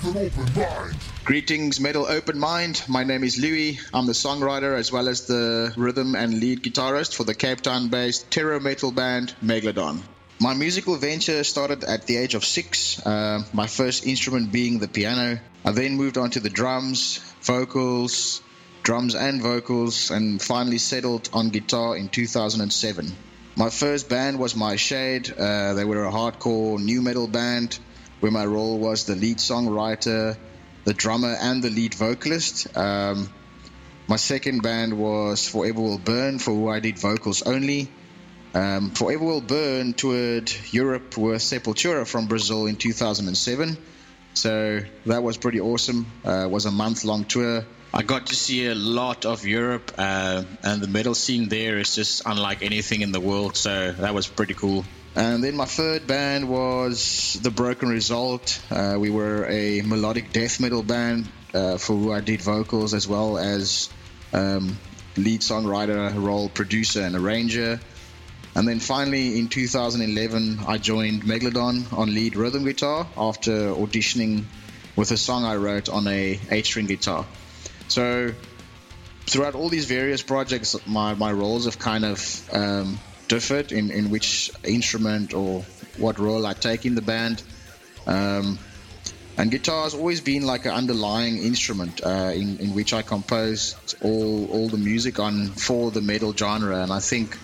Metal Open Mind. Greetings, Metal Open Mind. My name is Louis. I'm the songwriter as well as the rhythm and lead guitarist for the Cape Town based terror metal band Megalodon. My musical venture started at the age of six, uh, my first instrument being the piano. I then moved on to the drums, vocals, drums and vocals, and finally settled on guitar in 2007. My first band was My Shade. Uh, they were a hardcore nu metal band where my role was the lead songwriter, the drummer, and the lead vocalist. Um, my second band was Forever Will Burn, for who I did vocals only. Um, Forever Will Burn toured Europe with Sepultura from Brazil in 2007. So that was pretty awesome. Uh, it was a month long tour. I got to see a lot of Europe, uh, and the metal scene there is just unlike anything in the world. So that was pretty cool. And then my third band was The Broken Result. Uh, we were a melodic death metal band uh, for who I did vocals as well as um, lead songwriter role, producer, and arranger. And then finally in 2011, I joined Megalodon on lead rhythm guitar after auditioning with a song I wrote on a 8 string guitar. So throughout all these various projects, my, my roles have kind of um, differed in, in which instrument or what role I take in the band. Um, and guitar has always been like an underlying instrument uh, in, in which I compose all, all the music on for the metal genre. And I think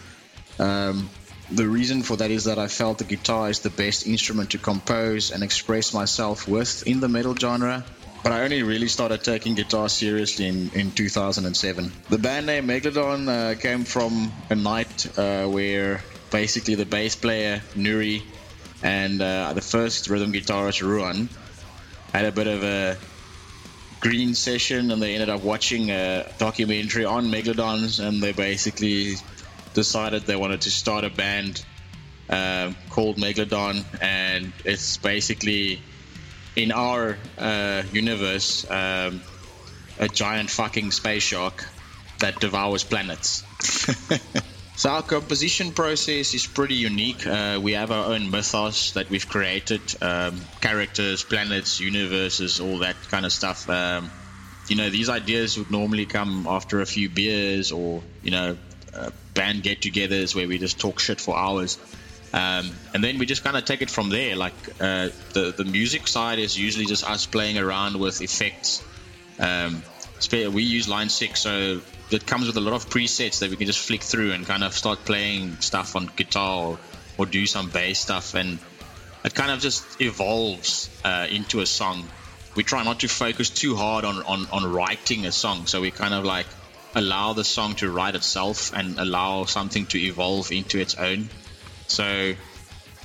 um, the reason for that is that I felt the guitar is the best instrument to compose and express myself with in the metal genre. But I only really started taking guitar seriously in, in 2007. The band name Megalodon uh, came from a night uh, where basically the bass player Nuri and uh, the first rhythm guitarist Ruan had a bit of a green session and they ended up watching a documentary on Megalodons and they basically decided they wanted to start a band uh, called Megalodon, and it's basically in our uh, universe um, a giant fucking space shark that devours planets. so our composition process is pretty unique. Uh, we have our own mythos that we've created, um, characters, planets, universes, all that kind of stuff. Um, you know, these ideas would normally come after a few beers or you know uh, band get-togethers where we just talk shit for hours. Um, and then we just kind of take it from there. Like uh, the the music side is usually just us playing around with effects. Um, we use Line Six, so it comes with a lot of presets that we can just flick through and kind of start playing stuff on guitar or, or do some bass stuff, and it kind of just evolves uh, into a song. We try not to focus too hard on, on, on writing a song, so we kind of like allow the song to write itself and allow something to evolve into its own. So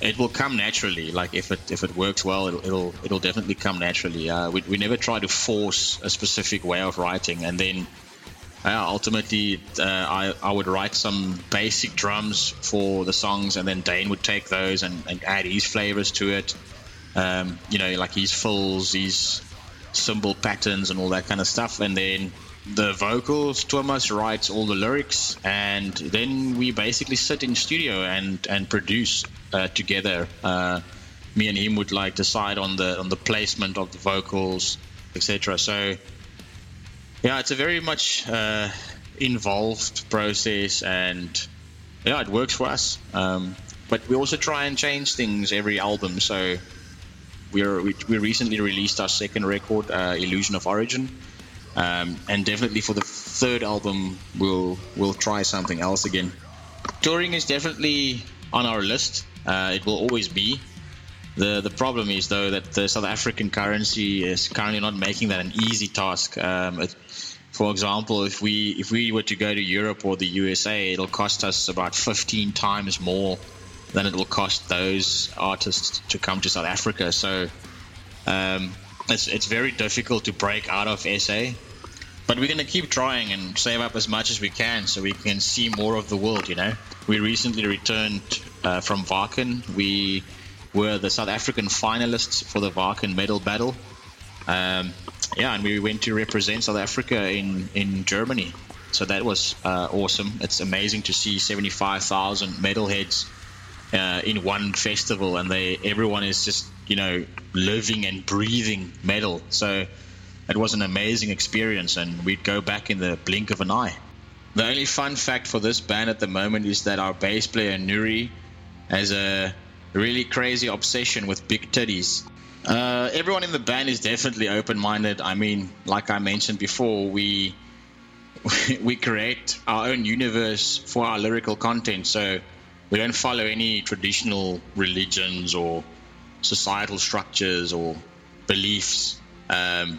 it will come naturally. Like if it if it works well, it'll it'll, it'll definitely come naturally. Uh, we, we never try to force a specific way of writing, and then ultimately uh, I I would write some basic drums for the songs, and then Dane would take those and, and add his flavors to it. Um, you know, like his fills, his cymbal patterns, and all that kind of stuff, and then the vocals. Thomas writes all the lyrics, and then we basically sit in studio and and produce uh, together. Uh, me and him would like decide on the on the placement of the vocals, etc. So yeah, it's a very much uh, involved process, and yeah, it works for us. Um, but we also try and change things every album. So we're, we we recently released our second record, uh, Illusion of Origin um, and definitely for the third album, we'll we'll try something else again. Touring is definitely on our list. Uh, it will always be. The the problem is though that the South African currency is currently not making that an easy task. Um, it, for example, if we if we were to go to Europe or the USA, it'll cost us about 15 times more than it will cost those artists to come to South Africa. So um, it's, it's very difficult to break out of SA. But we're going to keep trying and save up as much as we can so we can see more of the world, you know. We recently returned uh, from Wacken. We were the South African finalists for the Wacken Metal Battle. Um, yeah, and we went to represent South Africa in, in Germany. So that was uh, awesome. It's amazing to see 75,000 metal heads uh, in one festival, and they everyone is just you know living and breathing metal. So it was an amazing experience, and we'd go back in the blink of an eye. The only fun fact for this band at the moment is that our bass player Nuri has a really crazy obsession with big titties. Uh, everyone in the band is definitely open-minded. I mean, like I mentioned before, we we create our own universe for our lyrical content. So we don't follow any traditional religions or societal structures or beliefs. Um,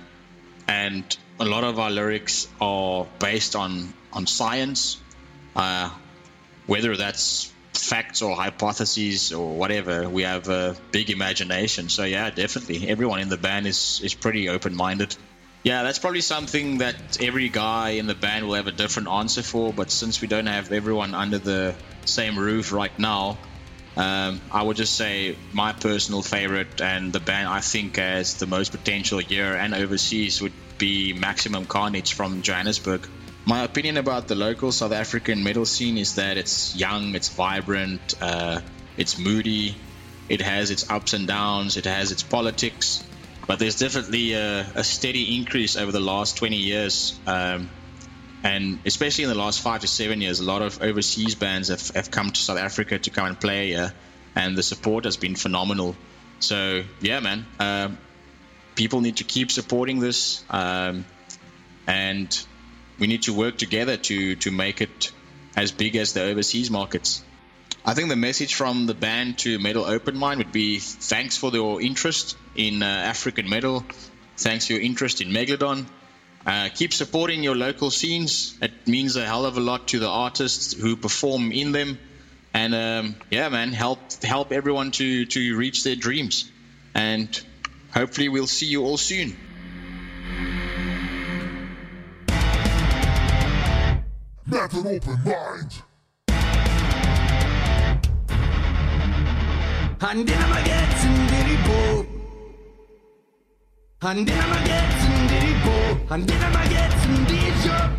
and a lot of our lyrics are based on on science, uh, whether that's facts or hypotheses or whatever. We have a big imagination. So yeah, definitely, everyone in the band is is pretty open minded. Yeah, that's probably something that every guy in the band will have a different answer for. But since we don't have everyone under the same roof right now, um, I would just say my personal favorite and the band I think has the most potential here and overseas would be Maximum Carnage from Johannesburg. My opinion about the local South African metal scene is that it's young, it's vibrant, uh, it's moody, it has its ups and downs, it has its politics, but there's definitely a, a steady increase over the last 20 years. Um, and especially in the last five to seven years, a lot of overseas bands have, have come to South Africa to come and play here, and the support has been phenomenal. So, yeah, man, um, people need to keep supporting this, um, and we need to work together to, to make it as big as the overseas markets. I think the message from the band to Metal Open Mind would be thanks for your interest in uh, African metal, thanks for your interest in Megalodon. Uh, keep supporting your local scenes. It means a hell of a lot to the artists who perform in them. And um, yeah, man, help help everyone to, to reach their dreams. And hopefully, we'll see you all soon. Met an open mind. Handina magetzen diri bo. Handina magetzen diri Man blir med meg et som bijobb.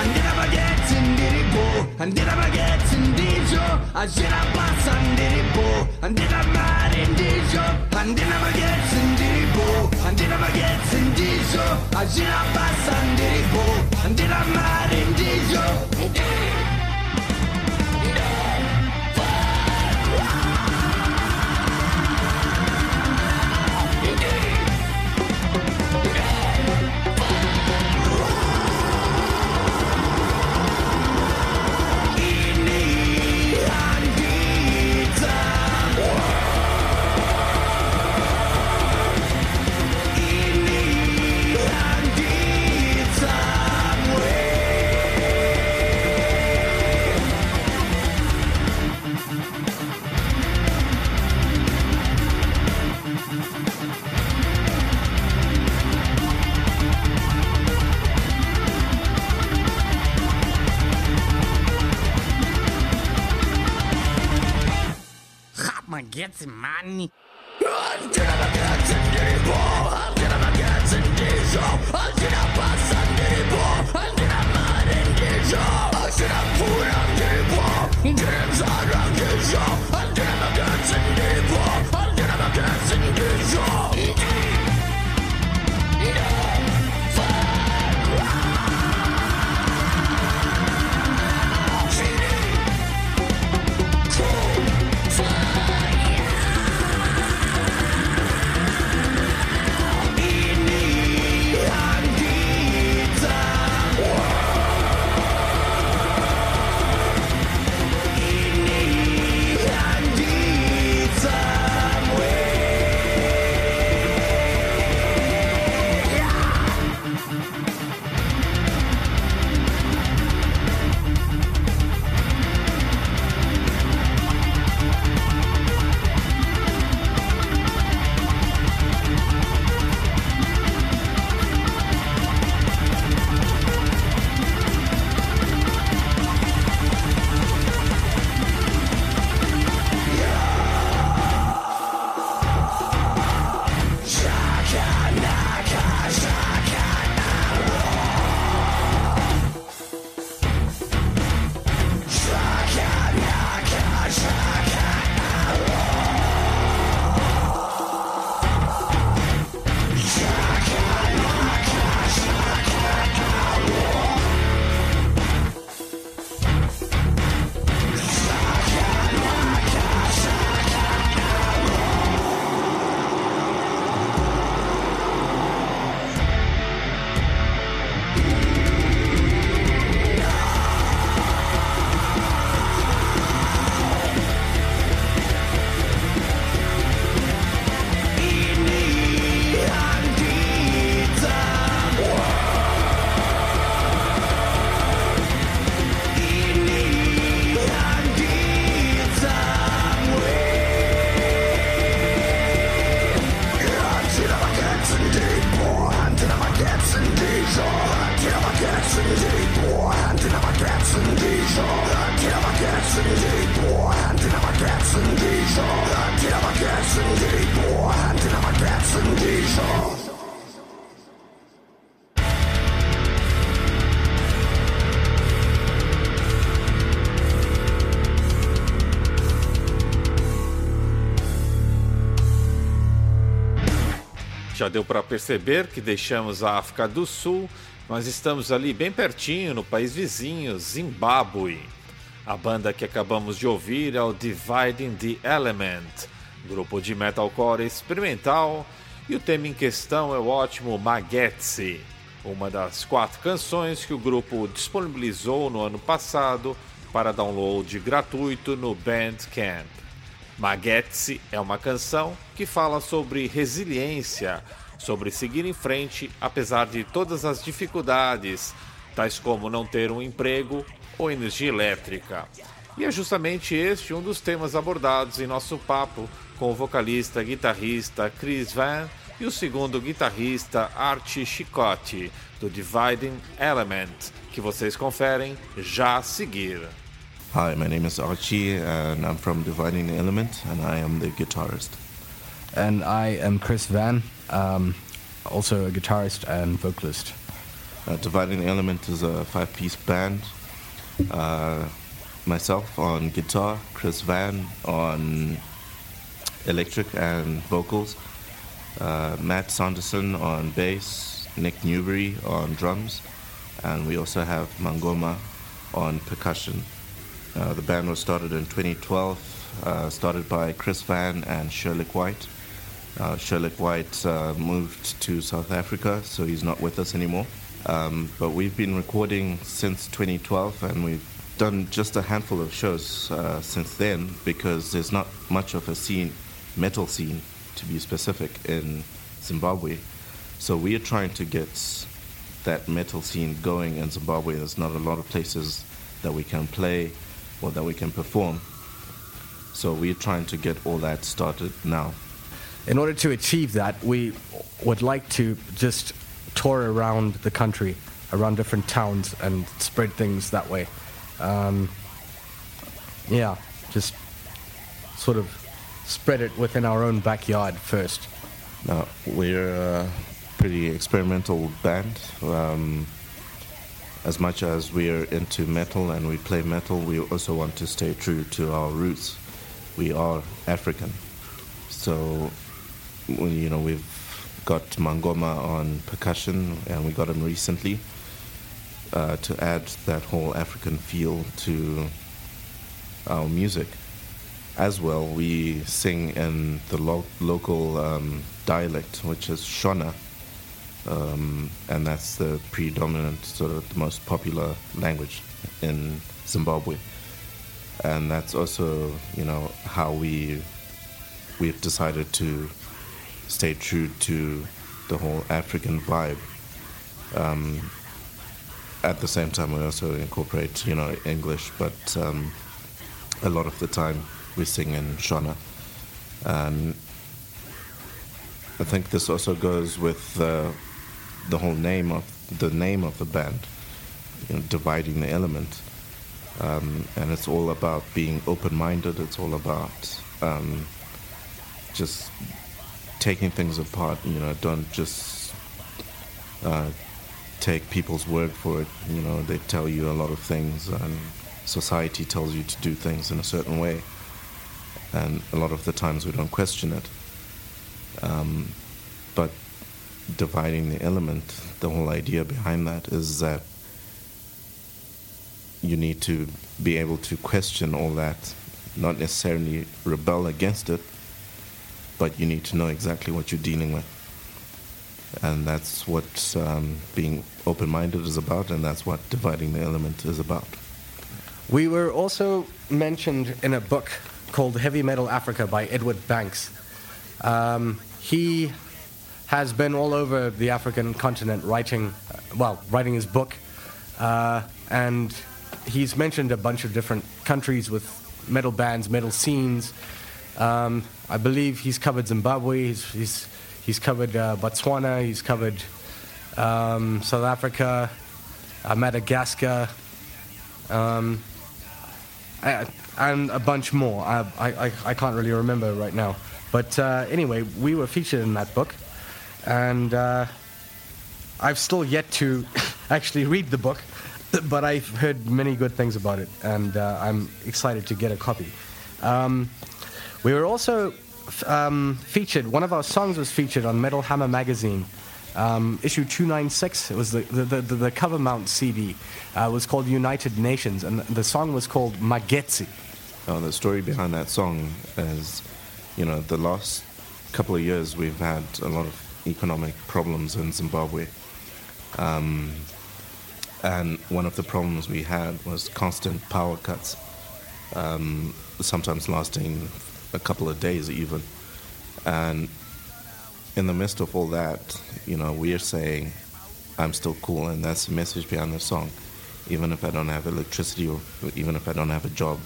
Andiamo a ghezzi indiripo, andiamo a ghezzi indigio, a gira passa indiripo, andiamo a mare indigio, andiamo a ghezzi indigio. Andiamo ghezza indiso, aggira bassa andiribo, andiamo mare indiso. ragazze mani. Anche la vacanza di ribo, anche la vacanza di show, anche la passa di ribo, anche la mare di show, anche la pura di ribo, anche la zara di show, anche la vacanza di ribo, anche la vacanza di. Já deu para perceber que deixamos a África do Sul, mas estamos ali bem pertinho, no país vizinho, Zimbábue. A banda que acabamos de ouvir é o Dividing the Element, grupo de metalcore experimental, e o tema em questão é o ótimo Magetsi, uma das quatro canções que o grupo disponibilizou no ano passado para download gratuito no Bandcamp. Magetsi é uma canção que fala sobre resiliência, sobre seguir em frente apesar de todas as dificuldades, tais como não ter um emprego ou energia elétrica. E é justamente este um dos temas abordados em nosso papo com o vocalista guitarrista Chris Van e o segundo guitarrista Archie Chicote, do Dividing Element, que vocês conferem já a seguir. Hi, my name is Archie, and I'm from Dividing the Element, and I am the guitarist. And I am Chris Van, um, also a guitarist and vocalist. Uh, Dividing the Element is a five piece band. Uh, myself on guitar, Chris Van on electric and vocals, uh, Matt Sanderson on bass, Nick Newbury on drums, and we also have Mangoma on percussion. Uh, the band was started in 2012, uh, started by Chris Van and Sherlock White. Uh, Sherlock White uh, moved to South Africa, so he's not with us anymore. Um, but we've been recording since 2012, and we've done just a handful of shows uh, since then because there's not much of a scene, metal scene, to be specific, in Zimbabwe. So we are trying to get that metal scene going in Zimbabwe. There's not a lot of places that we can play or that we can perform. So we're trying to get all that started now. In order to achieve that, we would like to just tour around the country, around different towns, and spread things that way. Um, yeah, just sort of spread it within our own backyard first. Now, we're a pretty experimental band. Um, as much as we're into metal and we play metal, we also want to stay true to our roots. We are African. So, you know, we've got Mangoma on percussion and we got him recently uh, to add that whole African feel to our music. As well, we sing in the lo- local um, dialect, which is Shona, um, and that's the predominant, sort of the most popular language in Zimbabwe. And that's also, you know, how we we've decided to stay true to the whole African vibe. Um, at the same time, we also incorporate, you know, English, but um, a lot of the time we sing in Shona. And I think this also goes with uh, the whole name of the name of the band, you know, dividing the element. Um, and it's all about being open-minded. It's all about um, just taking things apart. You know, don't just uh, take people's word for it. You know, they tell you a lot of things, and society tells you to do things in a certain way. And a lot of the times we don't question it. Um, but dividing the element, the whole idea behind that is that you need to be able to question all that, not necessarily rebel against it, but you need to know exactly what you're dealing with. And that's what um, being open minded is about, and that's what dividing the element is about. We were also mentioned in a book called Heavy Metal Africa by Edward Banks. Um, he has been all over the African continent writing, uh, well, writing his book, uh, and he's mentioned a bunch of different countries with metal bands, metal scenes. Um, I believe he's covered Zimbabwe, he's, he's, he's covered uh, Botswana, he's covered um, South Africa, uh, Madagascar. Um, and a bunch more. I, I, I, I can't really remember right now. But uh, anyway, we were featured in that book, and uh, I've still yet to actually read the book, but I've heard many good things about it, and uh, I'm excited to get a copy. Um, we were also um, featured, one of our songs was featured on Metal Hammer magazine. Um, issue 296, it was the, the, the, the cover mount CD, uh, was called United Nations, and the song was called Magetsi. Uh, the story behind that song is, you know, the last couple of years we've had a lot of economic problems in Zimbabwe. Um, and one of the problems we had was constant power cuts, um, sometimes lasting a couple of days even. And in the midst of all that, you know, we are saying, I'm still cool, and that's the message behind the song. Even if I don't have electricity or even if I don't have a job,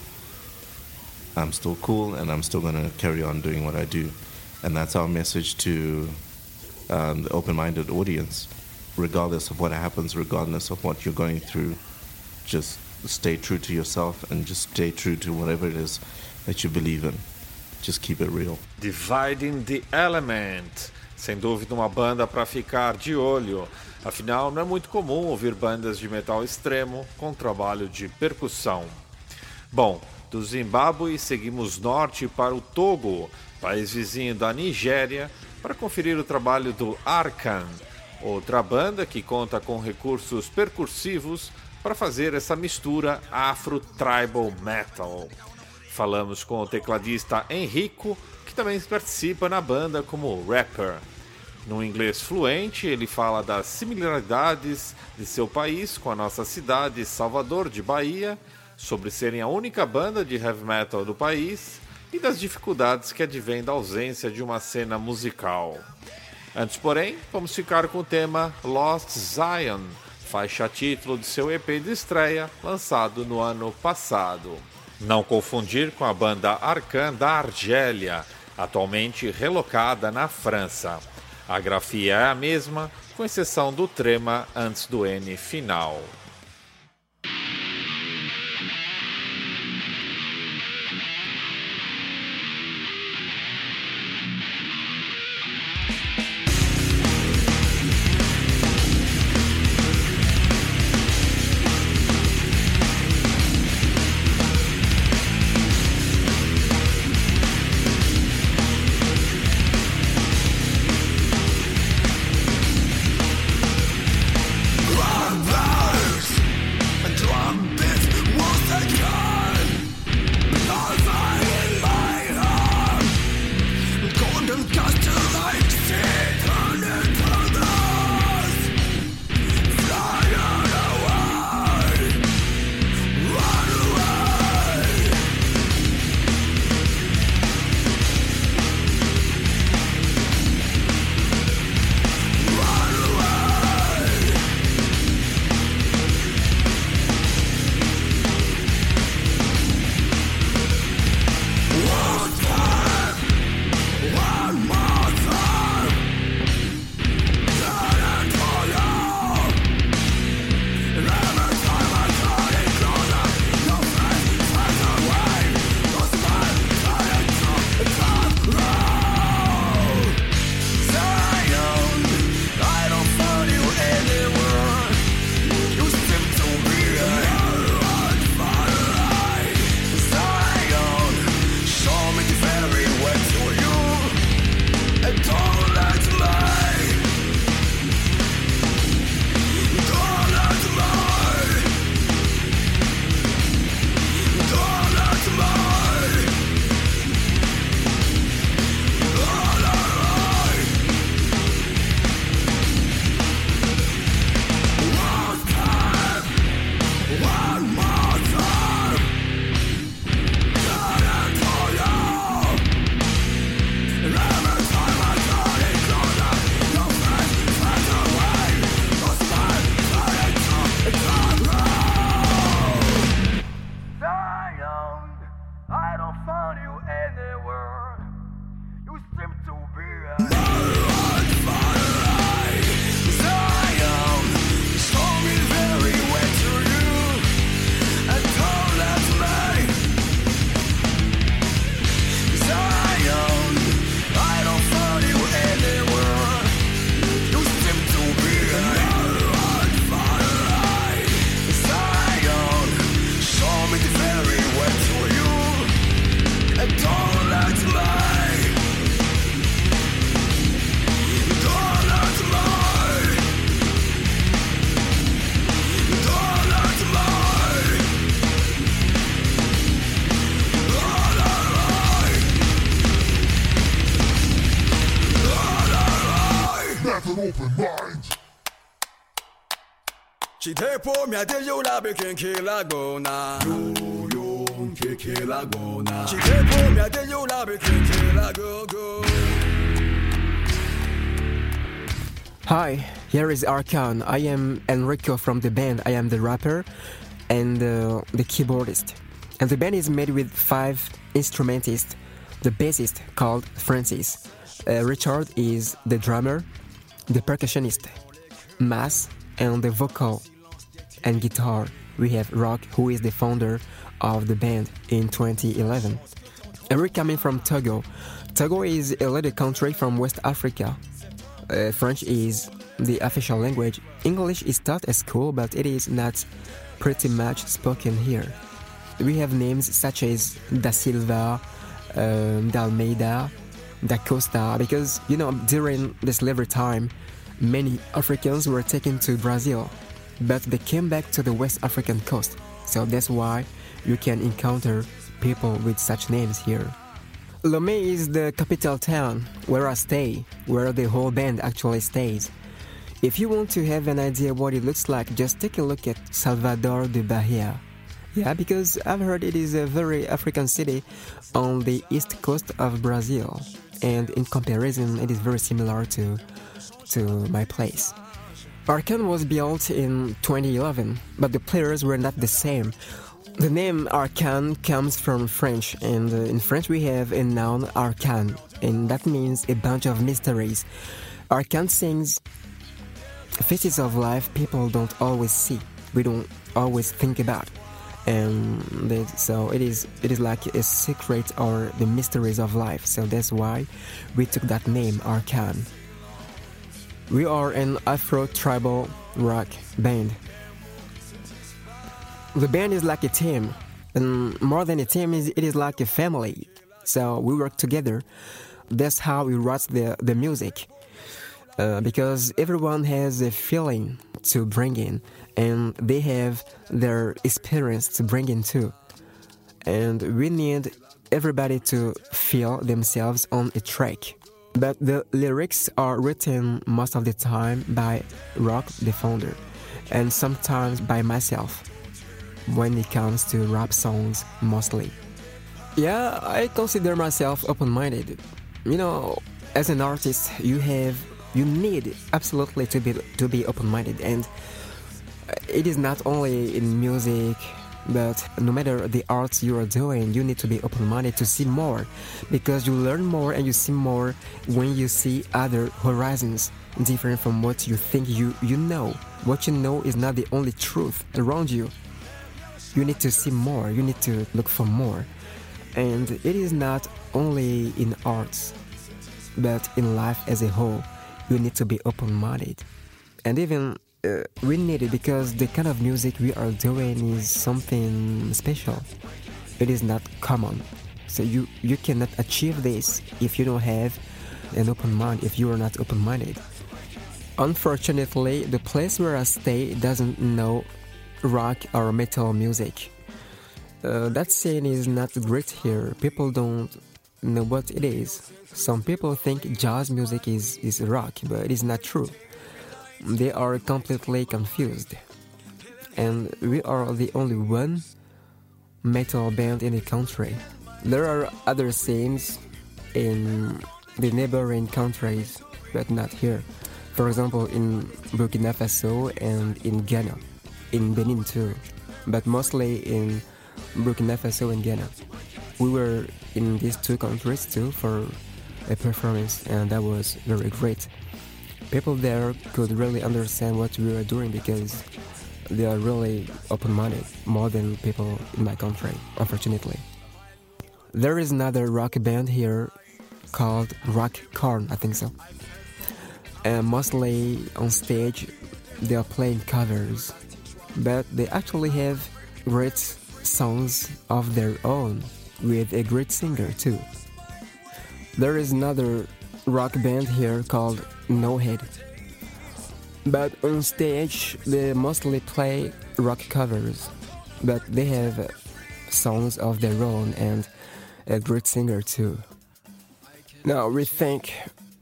I'm still cool and I'm still going to carry on doing what I do. And that's our message to um, the open minded audience. Regardless of what happens, regardless of what you're going through, just stay true to yourself and just stay true to whatever it is that you believe in. Just keep it real. Dividing the Element. Sem dúvida, uma banda para ficar de olho. Afinal, não é muito comum ouvir bandas de metal extremo com trabalho de percussão. Bom, do Zimbábue seguimos norte para o Togo, país vizinho da Nigéria, para conferir o trabalho do Arkan, outra banda que conta com recursos percursivos para fazer essa mistura afro-tribal metal. Falamos com o tecladista Henrico, que também participa na banda como rapper. No inglês fluente, ele fala das similaridades de seu país com a nossa cidade, Salvador de Bahia, sobre serem a única banda de heavy metal do país e das dificuldades que advêm da ausência de uma cena musical. Antes, porém, vamos ficar com o tema Lost Zion, faixa título de seu EP de estreia, lançado no ano passado. Não confundir com a banda Arcan da Argélia, atualmente relocada na França. A grafia é a mesma, com exceção do trema antes do N final. Be king kill a go na. Yo, yo, king kill a go. She be go go. Hi, here is Arkan. I am Enrico from the band. I am the rapper and uh, the keyboardist. And the band is made with five instrumentists. The bassist called Francis. Uh, Richard is the drummer, the percussionist, Mass, and the vocal and guitar. We have Rock, who is the founder of the band in 2011. And we're coming from Togo. Togo is a little country from West Africa. Uh, French is the official language. English is taught at school, but it is not pretty much spoken here. We have names such as Da Silva, um, D'Almeida, Da Costa, because, you know, during the slavery time, many Africans were taken to Brazil, but they came back to the West African coast. So that's why you can encounter people with such names here. Lomé is the capital town where I stay, where the whole band actually stays. If you want to have an idea what it looks like, just take a look at Salvador de Bahia. Yeah, because I've heard it is a very African city on the east coast of Brazil, and in comparison, it is very similar to to my place. Arkan was built in 2011, but the players were not the same. The name Arkan comes from French, and uh, in French we have a noun arcane, and that means a bunch of mysteries. Arkan sings faces of life people don't always see, we don't always think about. And they, so it is it is like a secret or the mysteries of life. So that's why we took that name Arkan. We are an Afro tribal rock band. The band is like a team, and more than a team, it is like a family. So we work together. That's how we write the the music. Uh, because everyone has a feeling to bring in, and they have their experience to bring in too. And we need everybody to feel themselves on a track. But the lyrics are written most of the time by Rock the founder, and sometimes by myself when it comes to rap songs mostly. Yeah, I consider myself open minded. You know, as an artist, you have you need absolutely to be to be open minded and it is not only in music but no matter the arts you are doing you need to be open minded to see more. Because you learn more and you see more when you see other horizons different from what you think you you know. What you know is not the only truth around you. You need to see more. You need to look for more. And it is not only in arts but in life as a whole you need to be open minded. And even uh, we need it because the kind of music we are doing is something special. It is not common. So you, you cannot achieve this if you don't have an open mind, if you are not open minded. Unfortunately, the place where I stay doesn't know rock or metal music. Uh, that scene is not great here. People don't know what it is. Some people think jazz music is, is rock, but it is not true. They are completely confused. And we are the only one metal band in the country. There are other scenes in the neighboring countries, but not here. For example, in Burkina Faso and in Ghana, in Benin too, but mostly in Burkina Faso and Ghana. We were in these two countries too for a performance, and that was very great. People there could really understand what we were doing because they are really open minded, more than people in my country, unfortunately. There is another rock band here called Rock Corn, I think so. And mostly on stage, they are playing covers, but they actually have great songs of their own with a great singer too. There is another rock band here called No Head. But on stage, they mostly play rock covers, but they have songs of their own and a great singer too. Now we thank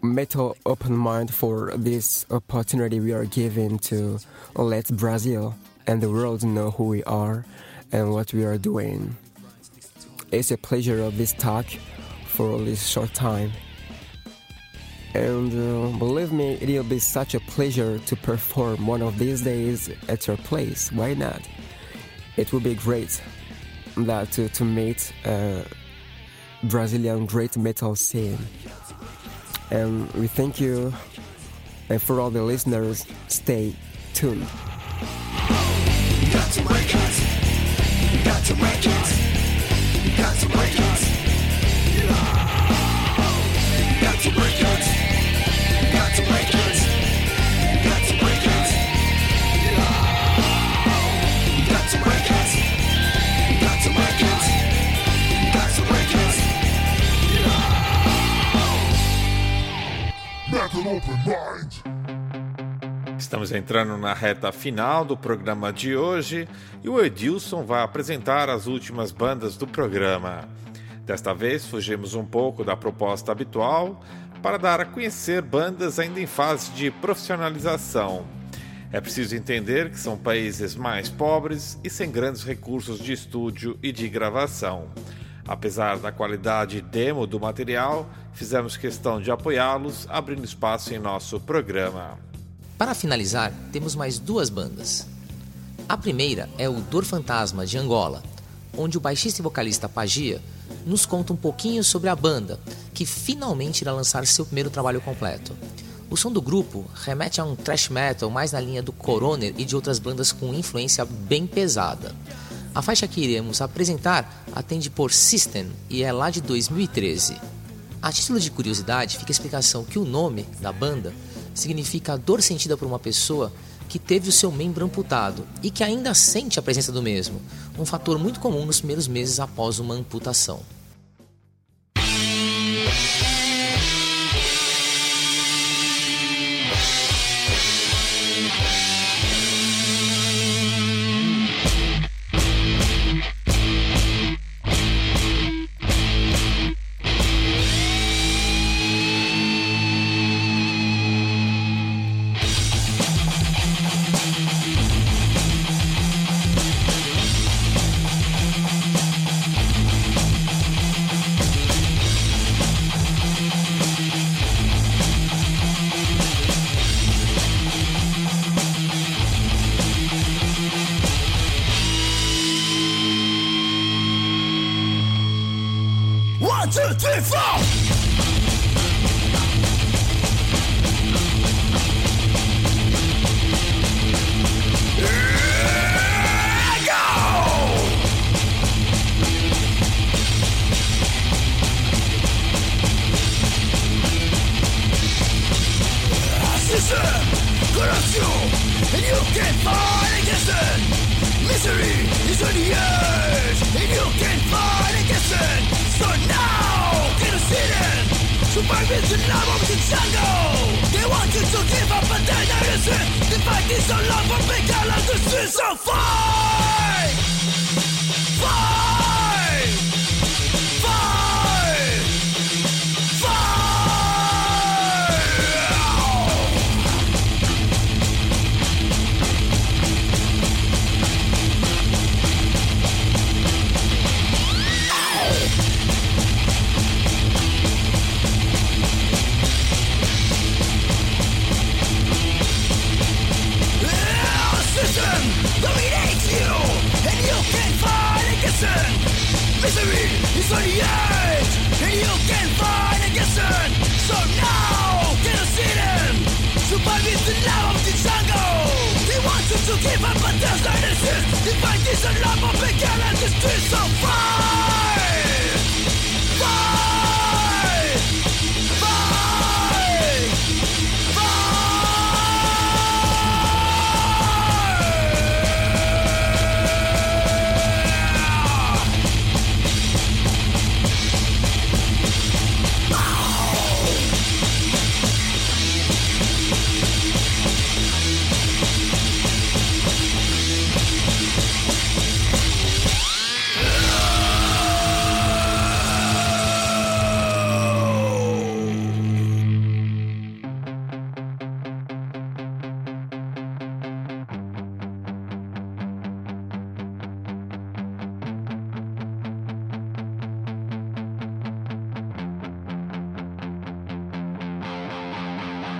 Metal Open Mind for this opportunity we are given to let Brazil and the world know who we are and what we are doing. It's a pleasure of this talk for this short time. And uh, believe me, it'll be such a pleasure to perform one of these days at your place. Why not? It will be great that to, to meet uh, Brazilian great metal scene. And we thank you, and for all the listeners, stay tuned. You got to break it. Estamos entrando na reta final do programa de hoje e o Edilson vai apresentar as últimas bandas do programa. Desta vez fugimos um pouco da proposta habitual para dar a conhecer bandas ainda em fase de profissionalização. É preciso entender que são países mais pobres e sem grandes recursos de estúdio e de gravação. Apesar da qualidade demo do material, fizemos questão de apoiá-los, abrindo espaço em nosso programa. Para finalizar, temos mais duas bandas. A primeira é o Dor Fantasma de Angola, onde o baixista e vocalista Pagia nos conta um pouquinho sobre a banda, que finalmente irá lançar seu primeiro trabalho completo. O som do grupo remete a um thrash metal mais na linha do Coroner e de outras bandas com influência bem pesada. A faixa que iremos apresentar atende por System e é lá de 2013. A título de curiosidade, fica a explicação que o nome da banda significa a dor sentida por uma pessoa que teve o seu membro amputado e que ainda sente a presença do mesmo, um fator muito comum nos primeiros meses após uma amputação.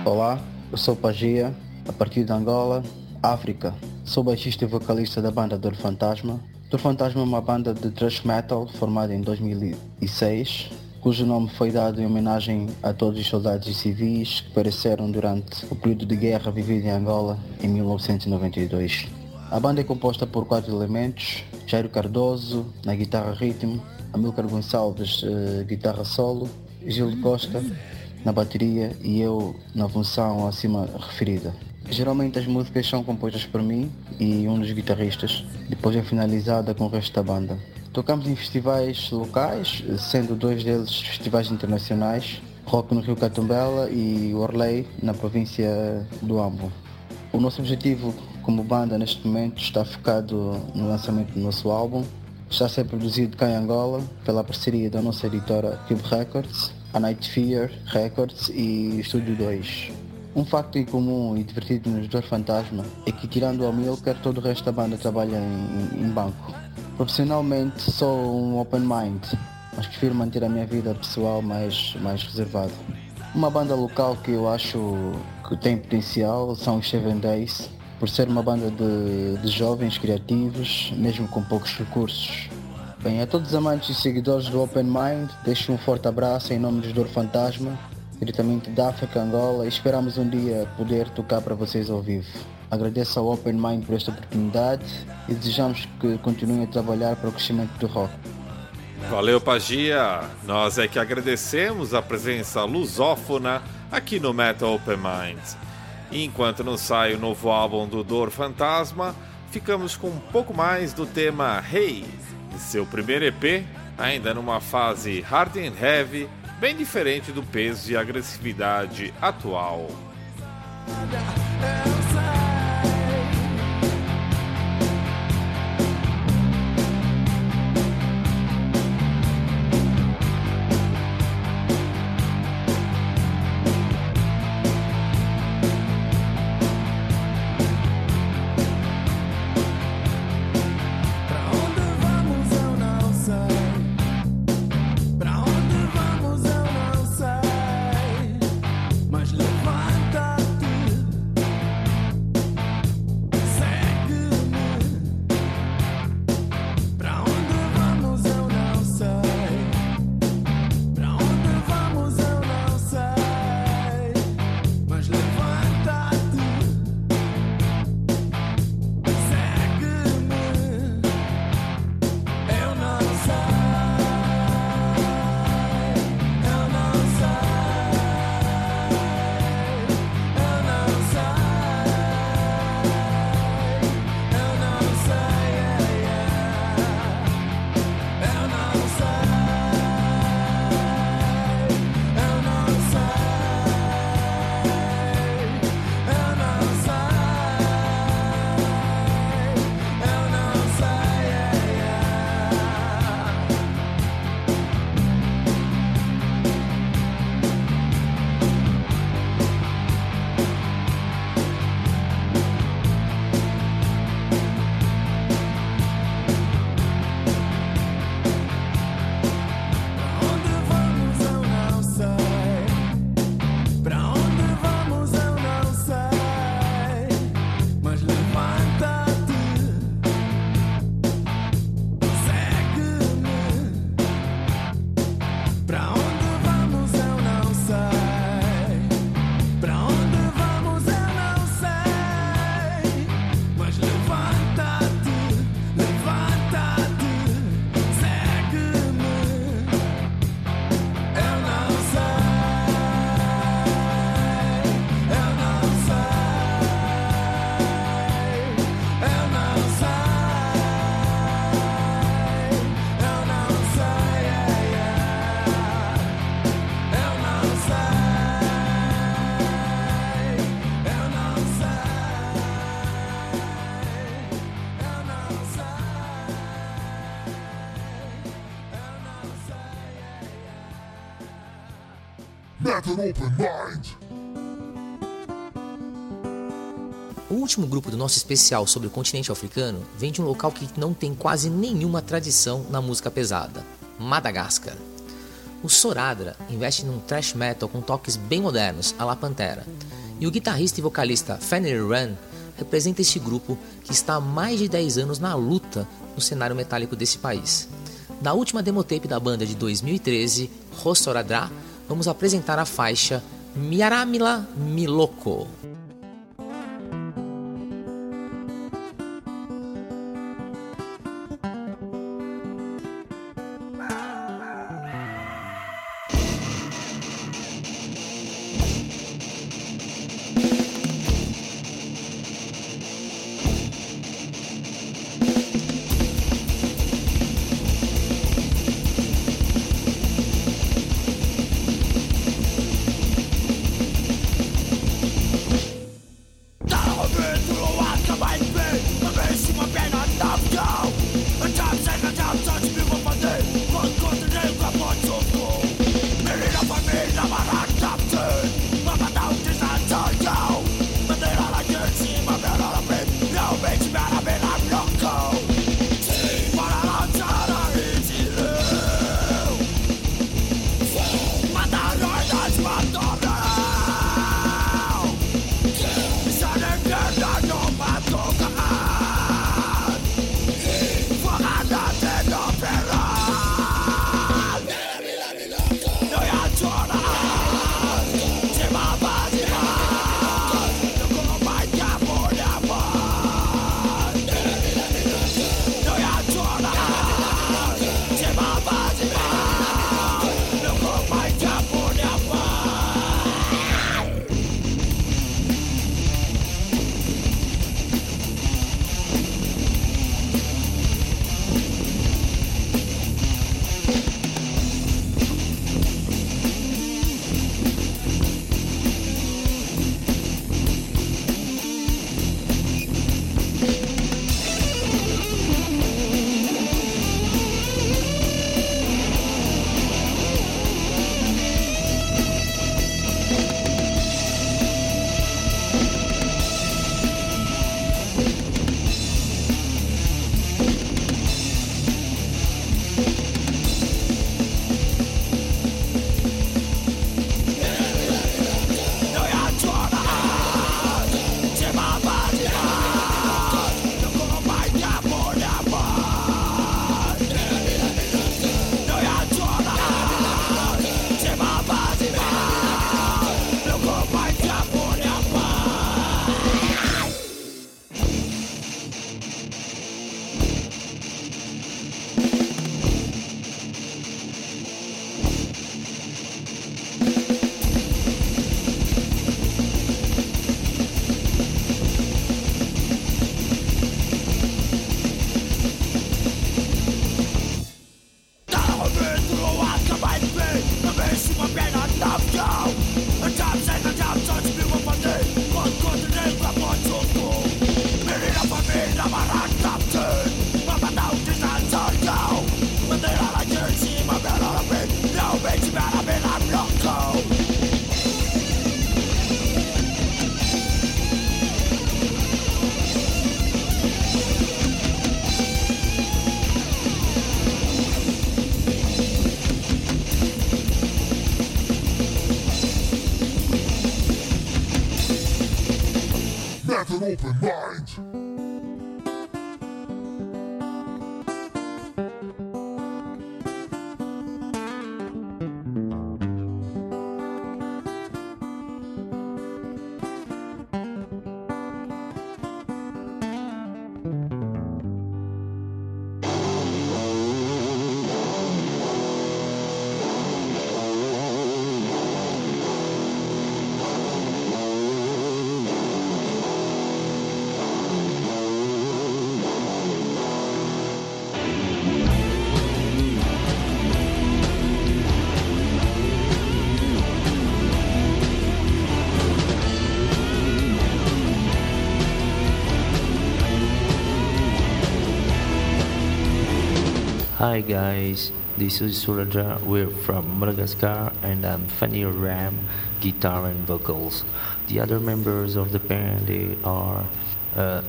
Olá, eu sou Pagia, a partir de Angola, África. Sou baixista e vocalista da banda Dor Fantasma. Dor Fantasma é uma banda de thrash metal formada em 2006, cujo nome foi dado em homenagem a todos os soldados e civis que pereceram durante o período de guerra vivido em Angola em 1992. A banda é composta por quatro elementos, Jairo Cardoso na guitarra ritmo, Amilcar Gonçalves eh, guitarra solo, Gil Costa na bateria e eu na função acima referida. Geralmente as músicas são compostas por mim e um dos guitarristas, depois é finalizada com o resto da banda. Tocamos em festivais locais, sendo dois deles festivais internacionais, Rock no Rio Catumbela e Orley na província do Ambo. O nosso objetivo como banda neste momento está focado no lançamento do nosso álbum. Está a ser produzido cá em Angola pela parceria da nossa editora Cube Records, a Night Fear Records e Estúdio 2. Um facto em comum e divertido nos Dor Fantasma é que tirando o Milker todo o resto da banda trabalha em, em banco. Profissionalmente sou um open mind, mas prefiro manter a minha vida pessoal mais, mais reservada. Uma banda local que eu acho que tem potencial são os Seven Days, por ser uma banda de, de jovens criativos, mesmo com poucos recursos. Bem, a todos os amantes e seguidores do Open Mind, deixo um forte abraço em nome dos Dor Fantasma, diretamente da África, Angola, e esperamos um dia poder tocar para vocês ao vivo. Agradeço ao Open Mind por esta oportunidade e desejamos que continuem a trabalhar para o crescimento do rock. Valeu, Pagia! Nós é que agradecemos a presença lusófona aqui no Metal Open Mind. Enquanto não sai o novo álbum do Dor Fantasma, ficamos com um pouco mais do tema Hey, de seu primeiro EP, ainda numa fase hard and heavy, bem diferente do peso e agressividade atual. Metal Open Mind. O último grupo do nosso especial sobre o continente africano vem de um local que não tem quase nenhuma tradição na música pesada: Madagascar. O Soradra investe num thrash metal com toques bem modernos, à la Pantera, E o guitarrista e vocalista Fenrir Run representa este grupo que está há mais de 10 anos na luta no cenário metálico desse país. Na última demotape da banda de 2013, Rossoradra, vamos apresentar a faixa Miaramila Miloko. open mind. Hi guys, this is Suraja. We're from Madagascar and I'm Fanny Ram, guitar and vocals. The other members of the band are uh,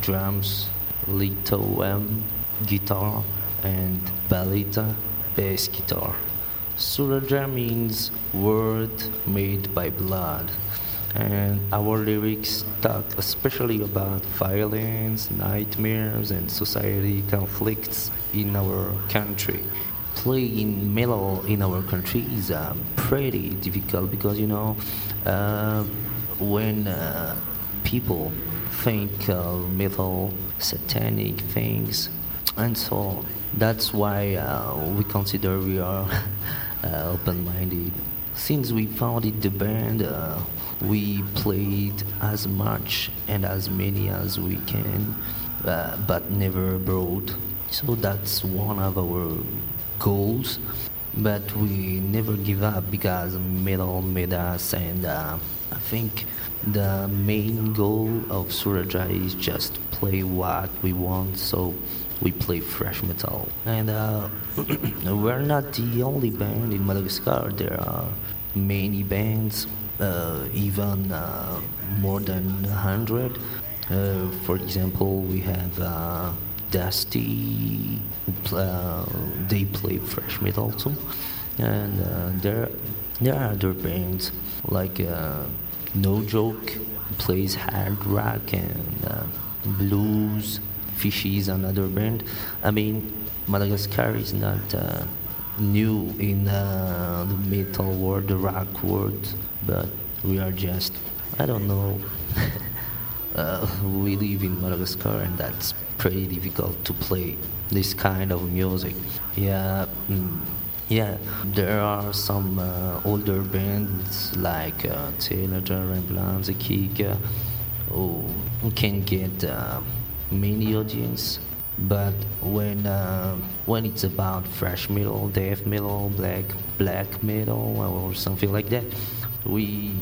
drums, Lito M, guitar, and Balita, bass guitar. Suraja means word made by blood. and our lyrics talk especially about violence, nightmares, and society conflicts in our country. Playing metal in our country is uh, pretty difficult because you know uh, when uh, people think of metal, satanic things, and so on. That's why uh, we consider we are uh, open-minded. Since we founded the band, uh, we played as much and as many as we can, uh, but never abroad. So that's one of our goals. But we never give up because metal made us, and uh, I think the main goal of Suraja is just play what we want. So we play thrash metal, and uh, we're not the only band in Madagascar. There are many bands, uh, even uh, more than hundred. Uh, for example, we have uh, Dusty. Uh, they play thrash metal too, and uh, there there are other bands like No Joke plays hard rock and blues. Fishy is another band. I mean, Madagascar is not uh, new in uh, the metal world, the rock world, but we are just, I don't know. uh, we live in Madagascar, and that's pretty difficult to play this kind of music. Yeah. Mm, yeah, there are some uh, older bands like uh, Taylor, Ramblance, Kika, who can get uh, many audience but when uh, when it's about thrash metal, death metal, black black metal, or something like that, we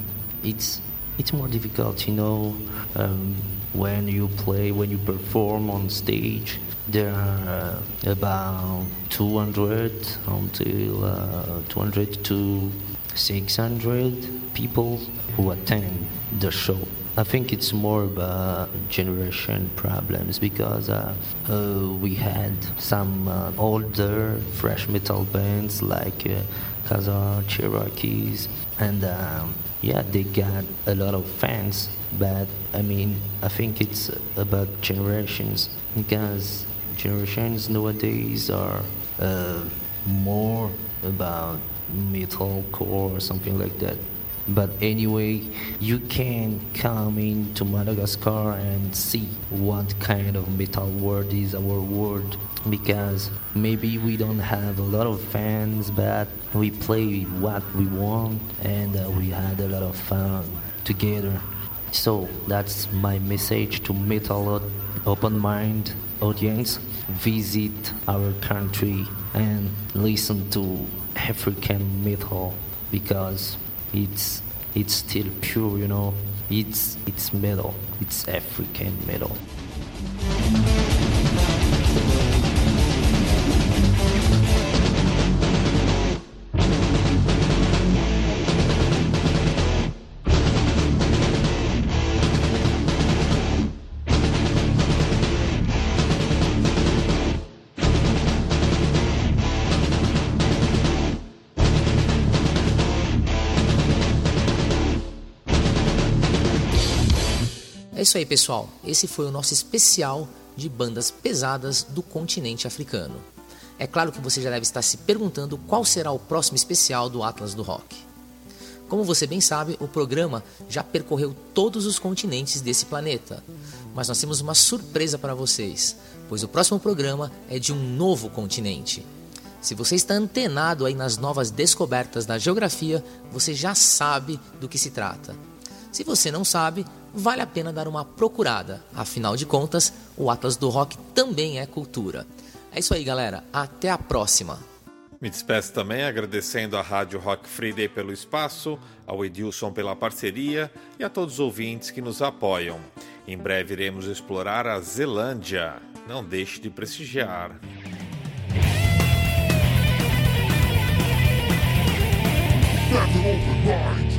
it's it's more difficult, you know. Um, when you play, when you perform on stage, there are uh, about 200 until uh, 200 to 600 people who attend the show. I think it's more about generation problems because uh, uh, we had some uh, older thrash metal bands like uh, Khazar, Cherokees, and um, yeah, they got a lot of fans. But I mean, I think it's about generations because generations nowadays are uh, more about metalcore or something like that but anyway, you can come into Madagascar and see what kind of metal world is our world because maybe we don't have a lot of fans, but we play what we want and uh, we had a lot of fun together. So that's my message to metal open mind audience. Visit our country and listen to African metal because it's it's still pure, you know. It's it's metal. It's African metal. Isso aí, pessoal. Esse foi o nosso especial de bandas pesadas do continente africano. É claro que você já deve estar se perguntando qual será o próximo especial do Atlas do Rock. Como você bem sabe, o programa já percorreu todos os continentes desse planeta. Mas nós temos uma surpresa para vocês, pois o próximo programa é de um novo continente. Se você está antenado aí nas novas descobertas da geografia, você já sabe do que se trata. Se você não sabe, vale a pena dar uma procurada. Afinal de contas, o Atlas do Rock também é cultura. É isso aí, galera. Até a próxima. Me despeço também agradecendo à Rádio Rock Friday pelo espaço, ao Edilson pela parceria e a todos os ouvintes que nos apoiam. Em breve iremos explorar a Zelândia. Não deixe de prestigiar. Open mind.